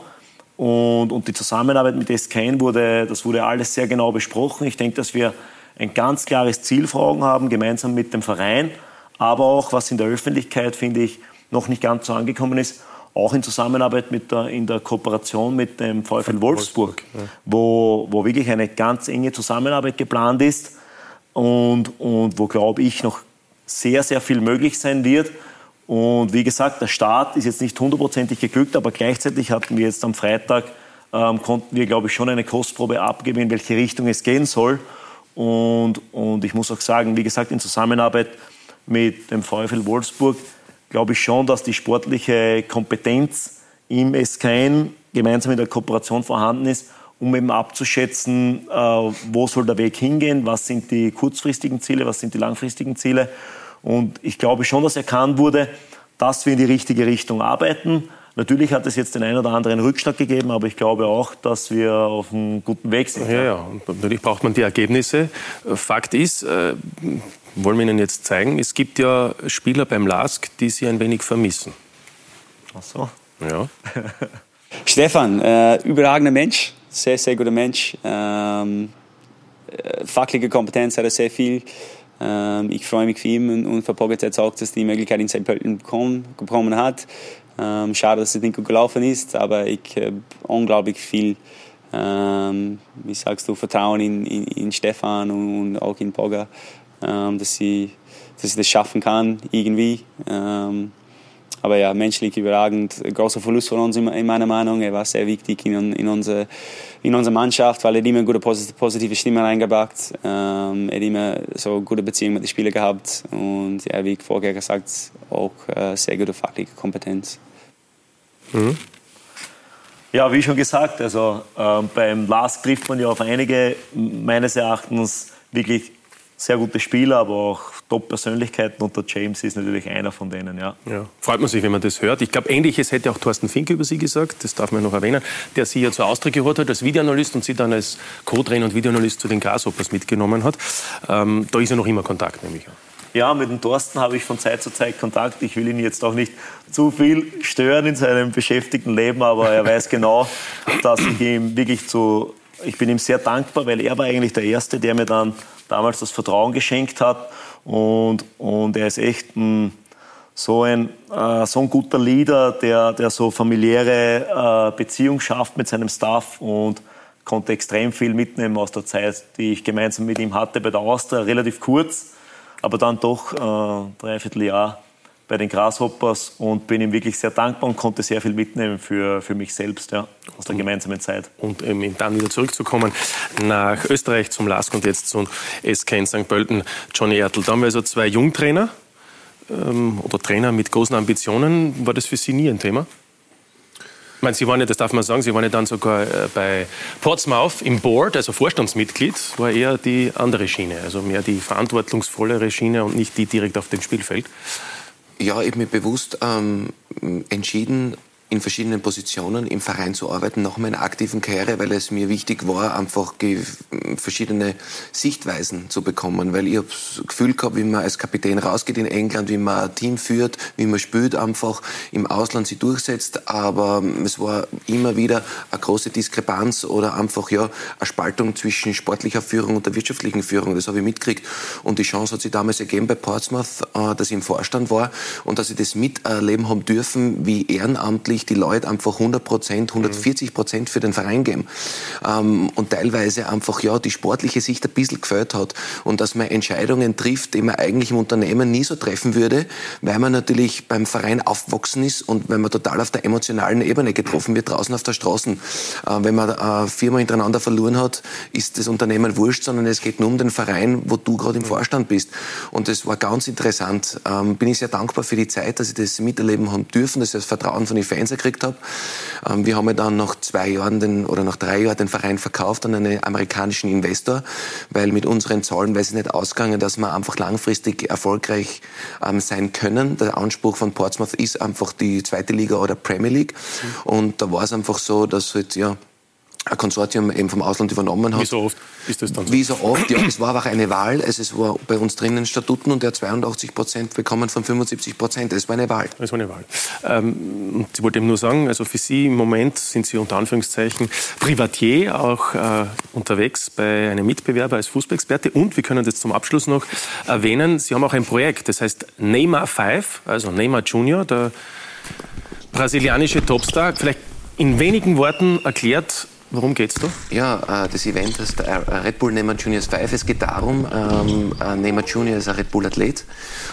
S5: und, und die Zusammenarbeit mit SKN wurde, das wurde alles sehr genau besprochen. Ich denke, dass wir ein ganz klares Ziel vor Augen haben, gemeinsam mit dem Verein, aber auch, was in der Öffentlichkeit, finde ich, noch nicht ganz so angekommen ist, auch in Zusammenarbeit mit der, in der Kooperation mit dem VfL Wolfsburg, ja. wo, wo wirklich eine ganz enge Zusammenarbeit geplant ist und, und wo, glaube ich, noch sehr, sehr viel möglich sein wird. Und wie gesagt, der Start ist jetzt nicht hundertprozentig geglückt, aber gleichzeitig hatten wir jetzt am Freitag, ähm, konnten wir, glaube ich, schon eine Kostprobe abgeben, in welche Richtung es gehen soll. Und, und ich muss auch sagen, wie gesagt, in Zusammenarbeit mit dem VfL Wolfsburg glaube ich schon, dass die sportliche Kompetenz im SKN gemeinsam in der Kooperation vorhanden ist, um eben abzuschätzen, äh, wo soll der Weg hingehen, was sind die kurzfristigen Ziele, was sind die langfristigen Ziele. Und ich glaube schon, dass erkannt wurde, dass wir in die richtige Richtung arbeiten. Natürlich hat es jetzt den einen oder anderen Rückschlag gegeben, aber ich glaube auch, dass wir auf einem guten Weg sind.
S8: Ja, ja, und natürlich braucht man die Ergebnisse. Fakt ist, äh, wollen wir Ihnen jetzt zeigen, es gibt ja Spieler beim LASK, die Sie ein wenig vermissen.
S5: Ach so.
S8: Ja. (laughs)
S27: Stefan, äh, überragender Mensch, sehr, sehr guter Mensch. Ähm, äh, fachliche Kompetenz hat er sehr viel. Ähm, ich freue mich für ihn und, und für Pogacar auch, dass die Möglichkeit in St. Pölten bekommen, bekommen hat. Ähm, schade, dass es nicht gut gelaufen ist, aber ich habe unglaublich viel, ähm, wie sagst du, Vertrauen in, in, in Stefan und, und, auch in ähm, dass, sie, dass ich das schaffen kann, irgendwie. Ähm, aber ja, menschlich überragend. Großer Verlust von uns in meiner Meinung. Er war sehr wichtig in, in, unsere, in unserer Mannschaft, weil er immer eine gute positive Stimme reingebracht. Ähm, er hat immer so gute Beziehung mit den Spielern gehabt und ja, wie ich vorher gesagt, auch äh, sehr gute fachliche Kompetenz.
S5: Mhm. Ja, wie schon gesagt, also äh, beim Lars trifft man ja auf einige meines Erachtens wirklich sehr gute Spieler, aber auch Top-Persönlichkeiten und der James ist natürlich einer von denen. Ja.
S8: ja. Freut man sich, wenn man das hört. Ich glaube, Ähnliches hätte auch Thorsten Fink über Sie gesagt, das darf man noch erwähnen, der Sie ja zur Austria geholt hat als Videoanalyst und Sie dann als Co-Trainer und Videoanalyst zu den Grasshoppers mitgenommen hat. Ähm, da ist ja noch immer Kontakt, nämlich.
S5: Ja, mit dem Thorsten habe ich von Zeit zu Zeit Kontakt. Ich will ihn jetzt auch nicht zu viel stören in seinem beschäftigten Leben, aber er weiß genau, dass ich ihm wirklich zu, ich bin ihm sehr dankbar, weil er war eigentlich der Erste, der mir dann damals das Vertrauen geschenkt hat. Und, und er ist echt ein, so, ein, äh, so ein guter Leader, der, der so familiäre äh, Beziehung schafft mit seinem Staff und konnte extrem viel mitnehmen aus der Zeit, die ich gemeinsam mit ihm hatte bei der Austria. Relativ kurz, aber dann doch äh, dreiviertel Jahr bei den Grasshoppers und bin ihm wirklich sehr dankbar und konnte sehr viel mitnehmen für, für mich selbst ja, aus der gemeinsamen Zeit.
S8: Und ähm, dann wieder zurückzukommen nach Österreich zum LASK und jetzt zum SK in St. Pölten, Johnny Ertl. Da haben wir also zwei Jungtrainer ähm, oder Trainer mit großen Ambitionen. War das für Sie nie ein Thema? Ich meine, Sie waren ja, das darf man sagen, Sie waren ja dann sogar äh, bei Portsmouth im Board, also Vorstandsmitglied, war eher die andere Schiene, also mehr die verantwortungsvollere Schiene und nicht die direkt auf dem Spielfeld.
S9: Ja, ich habe mich bewusst ähm, entschieden, in verschiedenen Positionen im Verein zu arbeiten, nach meiner aktiven Karriere, weil es mir wichtig war, einfach verschiedene Sichtweisen zu bekommen, weil ich das Gefühl gehabt, wie man als Kapitän rausgeht in England, wie man ein Team führt, wie man spielt, einfach im Ausland sich durchsetzt, aber es war immer wieder eine große Diskrepanz oder einfach ja eine Spaltung zwischen sportlicher Führung und der wirtschaftlichen Führung, das habe ich mitgekriegt. Und die Chance hat sich damals ergeben bei Portsmouth, äh, dass ich im Vorstand war und dass ich das miterleben haben dürfen, wie ehrenamtlich wirklich die Leute einfach 100 Prozent, 140 Prozent für den Verein geben. Ähm, und teilweise einfach, ja, die sportliche Sicht ein bisschen gefällt hat. Und dass man Entscheidungen trifft, die man eigentlich im Unternehmen nie so treffen würde, weil man natürlich beim Verein aufgewachsen ist und wenn man total auf der emotionalen Ebene getroffen wird, draußen auf der Straße. Äh, wenn man äh, viermal hintereinander verloren hat, ist das Unternehmen wurscht, sondern es geht nur um den Verein, wo du gerade im Vorstand bist. Und das war ganz interessant. Ähm, bin ich sehr dankbar für die Zeit, dass ich das miterleben haben dürfen, dass ich das Vertrauen von den Fans Lizenz gekriegt habe. Ähm, wir haben dann nach zwei Jahren den, oder nach drei Jahren den Verein verkauft an einen amerikanischen Investor, weil mit unseren Zahlen weiß ich nicht ausgegangen, dass wir einfach langfristig erfolgreich ähm, sein können. Der Anspruch von Portsmouth ist einfach die zweite Liga oder Premier League. Und da war es einfach so, dass halt, ja, ein Konsortium eben vom Ausland übernommen hat.
S8: Wie so oft ist das dann
S9: so? Wie so oft, ja. Es war aber auch eine Wahl. Also es war bei uns drinnen Statuten und der 82 Prozent bekommen von 75 Prozent. Es war eine Wahl.
S8: Es war eine Wahl. Ähm, ich wollte eben nur sagen, also für Sie im Moment sind Sie unter Anführungszeichen Privatier, auch äh, unterwegs bei einem Mitbewerber als Fußballexperte. Und wir können das zum Abschluss noch erwähnen, Sie haben auch ein Projekt, das heißt Neymar 5, also Neymar Junior, der brasilianische Topstar. Vielleicht in wenigen Worten erklärt, Worum geht's da?
S9: Ja, äh, das Event heißt äh, Red Bull Neymar Juniors 5. Es geht darum, ähm, äh, Neymar Junior ist ein Red Bull Athlet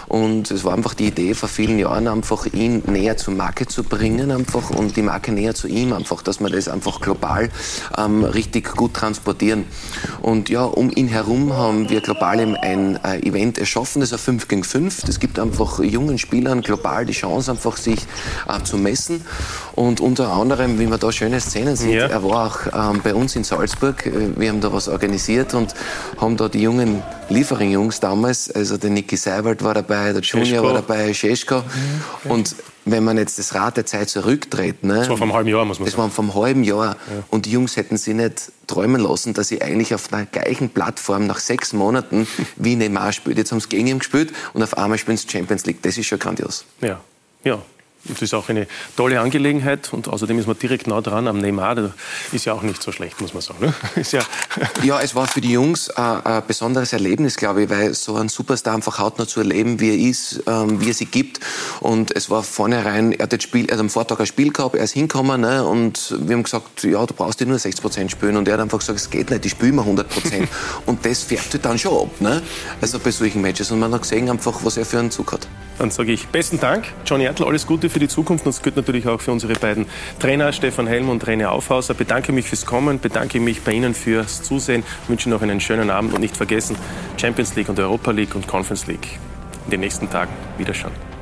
S9: und es war einfach die Idee vor vielen Jahren, einfach ihn näher zur Marke zu bringen einfach und die Marke näher zu ihm einfach, dass wir das einfach global ähm, richtig gut transportieren. Und ja, um ihn herum haben wir global ein Event erschaffen, das ist ein 5 gegen 5. Das gibt einfach jungen Spielern global die Chance, einfach sich zu messen und unter anderem, wie man da schöne Szenen sieht, ja. er war auch ähm, bei uns in Salzburg. Äh, wir haben da was organisiert und haben da die jungen Liefering-Jungs damals, also der Niki Seiwald war dabei, der Junior Scheschko. war dabei, Scheschko. Mhm. Und wenn man jetzt das Rad der Zeit zurückdreht, ne,
S8: das war vom halben Jahr, muss man
S9: das sagen. Das war vom halben Jahr. Ja. Und die Jungs hätten sich nicht träumen lassen, dass sie eigentlich auf der gleichen Plattform nach sechs Monaten (laughs) wie Neymar spielt. Jetzt haben sie gegen ihn gespielt und auf einmal spielen sie Champions League. Das ist schon grandios.
S8: Ja, ja. Das ist auch eine tolle Angelegenheit und außerdem ist man direkt nah dran am Neymar. Das ist ja auch nicht so schlecht, muss man sagen. Ne? (laughs) Ist
S9: ja, ja, es war für die Jungs ein besonderes Erlebnis, glaube ich, weil so ein Superstar einfach hautnah zu erleben, wie er ist, ähm, wie er sie gibt. Und es war vornherein, er hat, Spiel, er hat am Vortag ein Spiel gehabt, er ist hingekommen ne? und wir haben gesagt, ja, du brauchst dir nur 60 Prozent spielen. Und er hat einfach gesagt, es geht nicht, ich spiele immer 100 Prozent. (laughs) und das färbt halt dann schon ab, ne? also bei solchen Matches. Und man hat gesehen, einfach, was er für einen Zug hat.
S8: Dann sage ich besten Dank, Johnny Ertl, alles Gute für die Zukunft. Und das gilt natürlich auch für unsere beiden Trainer, Stefan Helm und René Aufhauser. Bedanke mich fürs Kommen, bedanke mich bei Ihnen fürs Zusehen, wünsche noch einen schönen Abend und nicht vergessen, Champions League und Europa League und Conference League in den nächsten Tagen wieder schauen.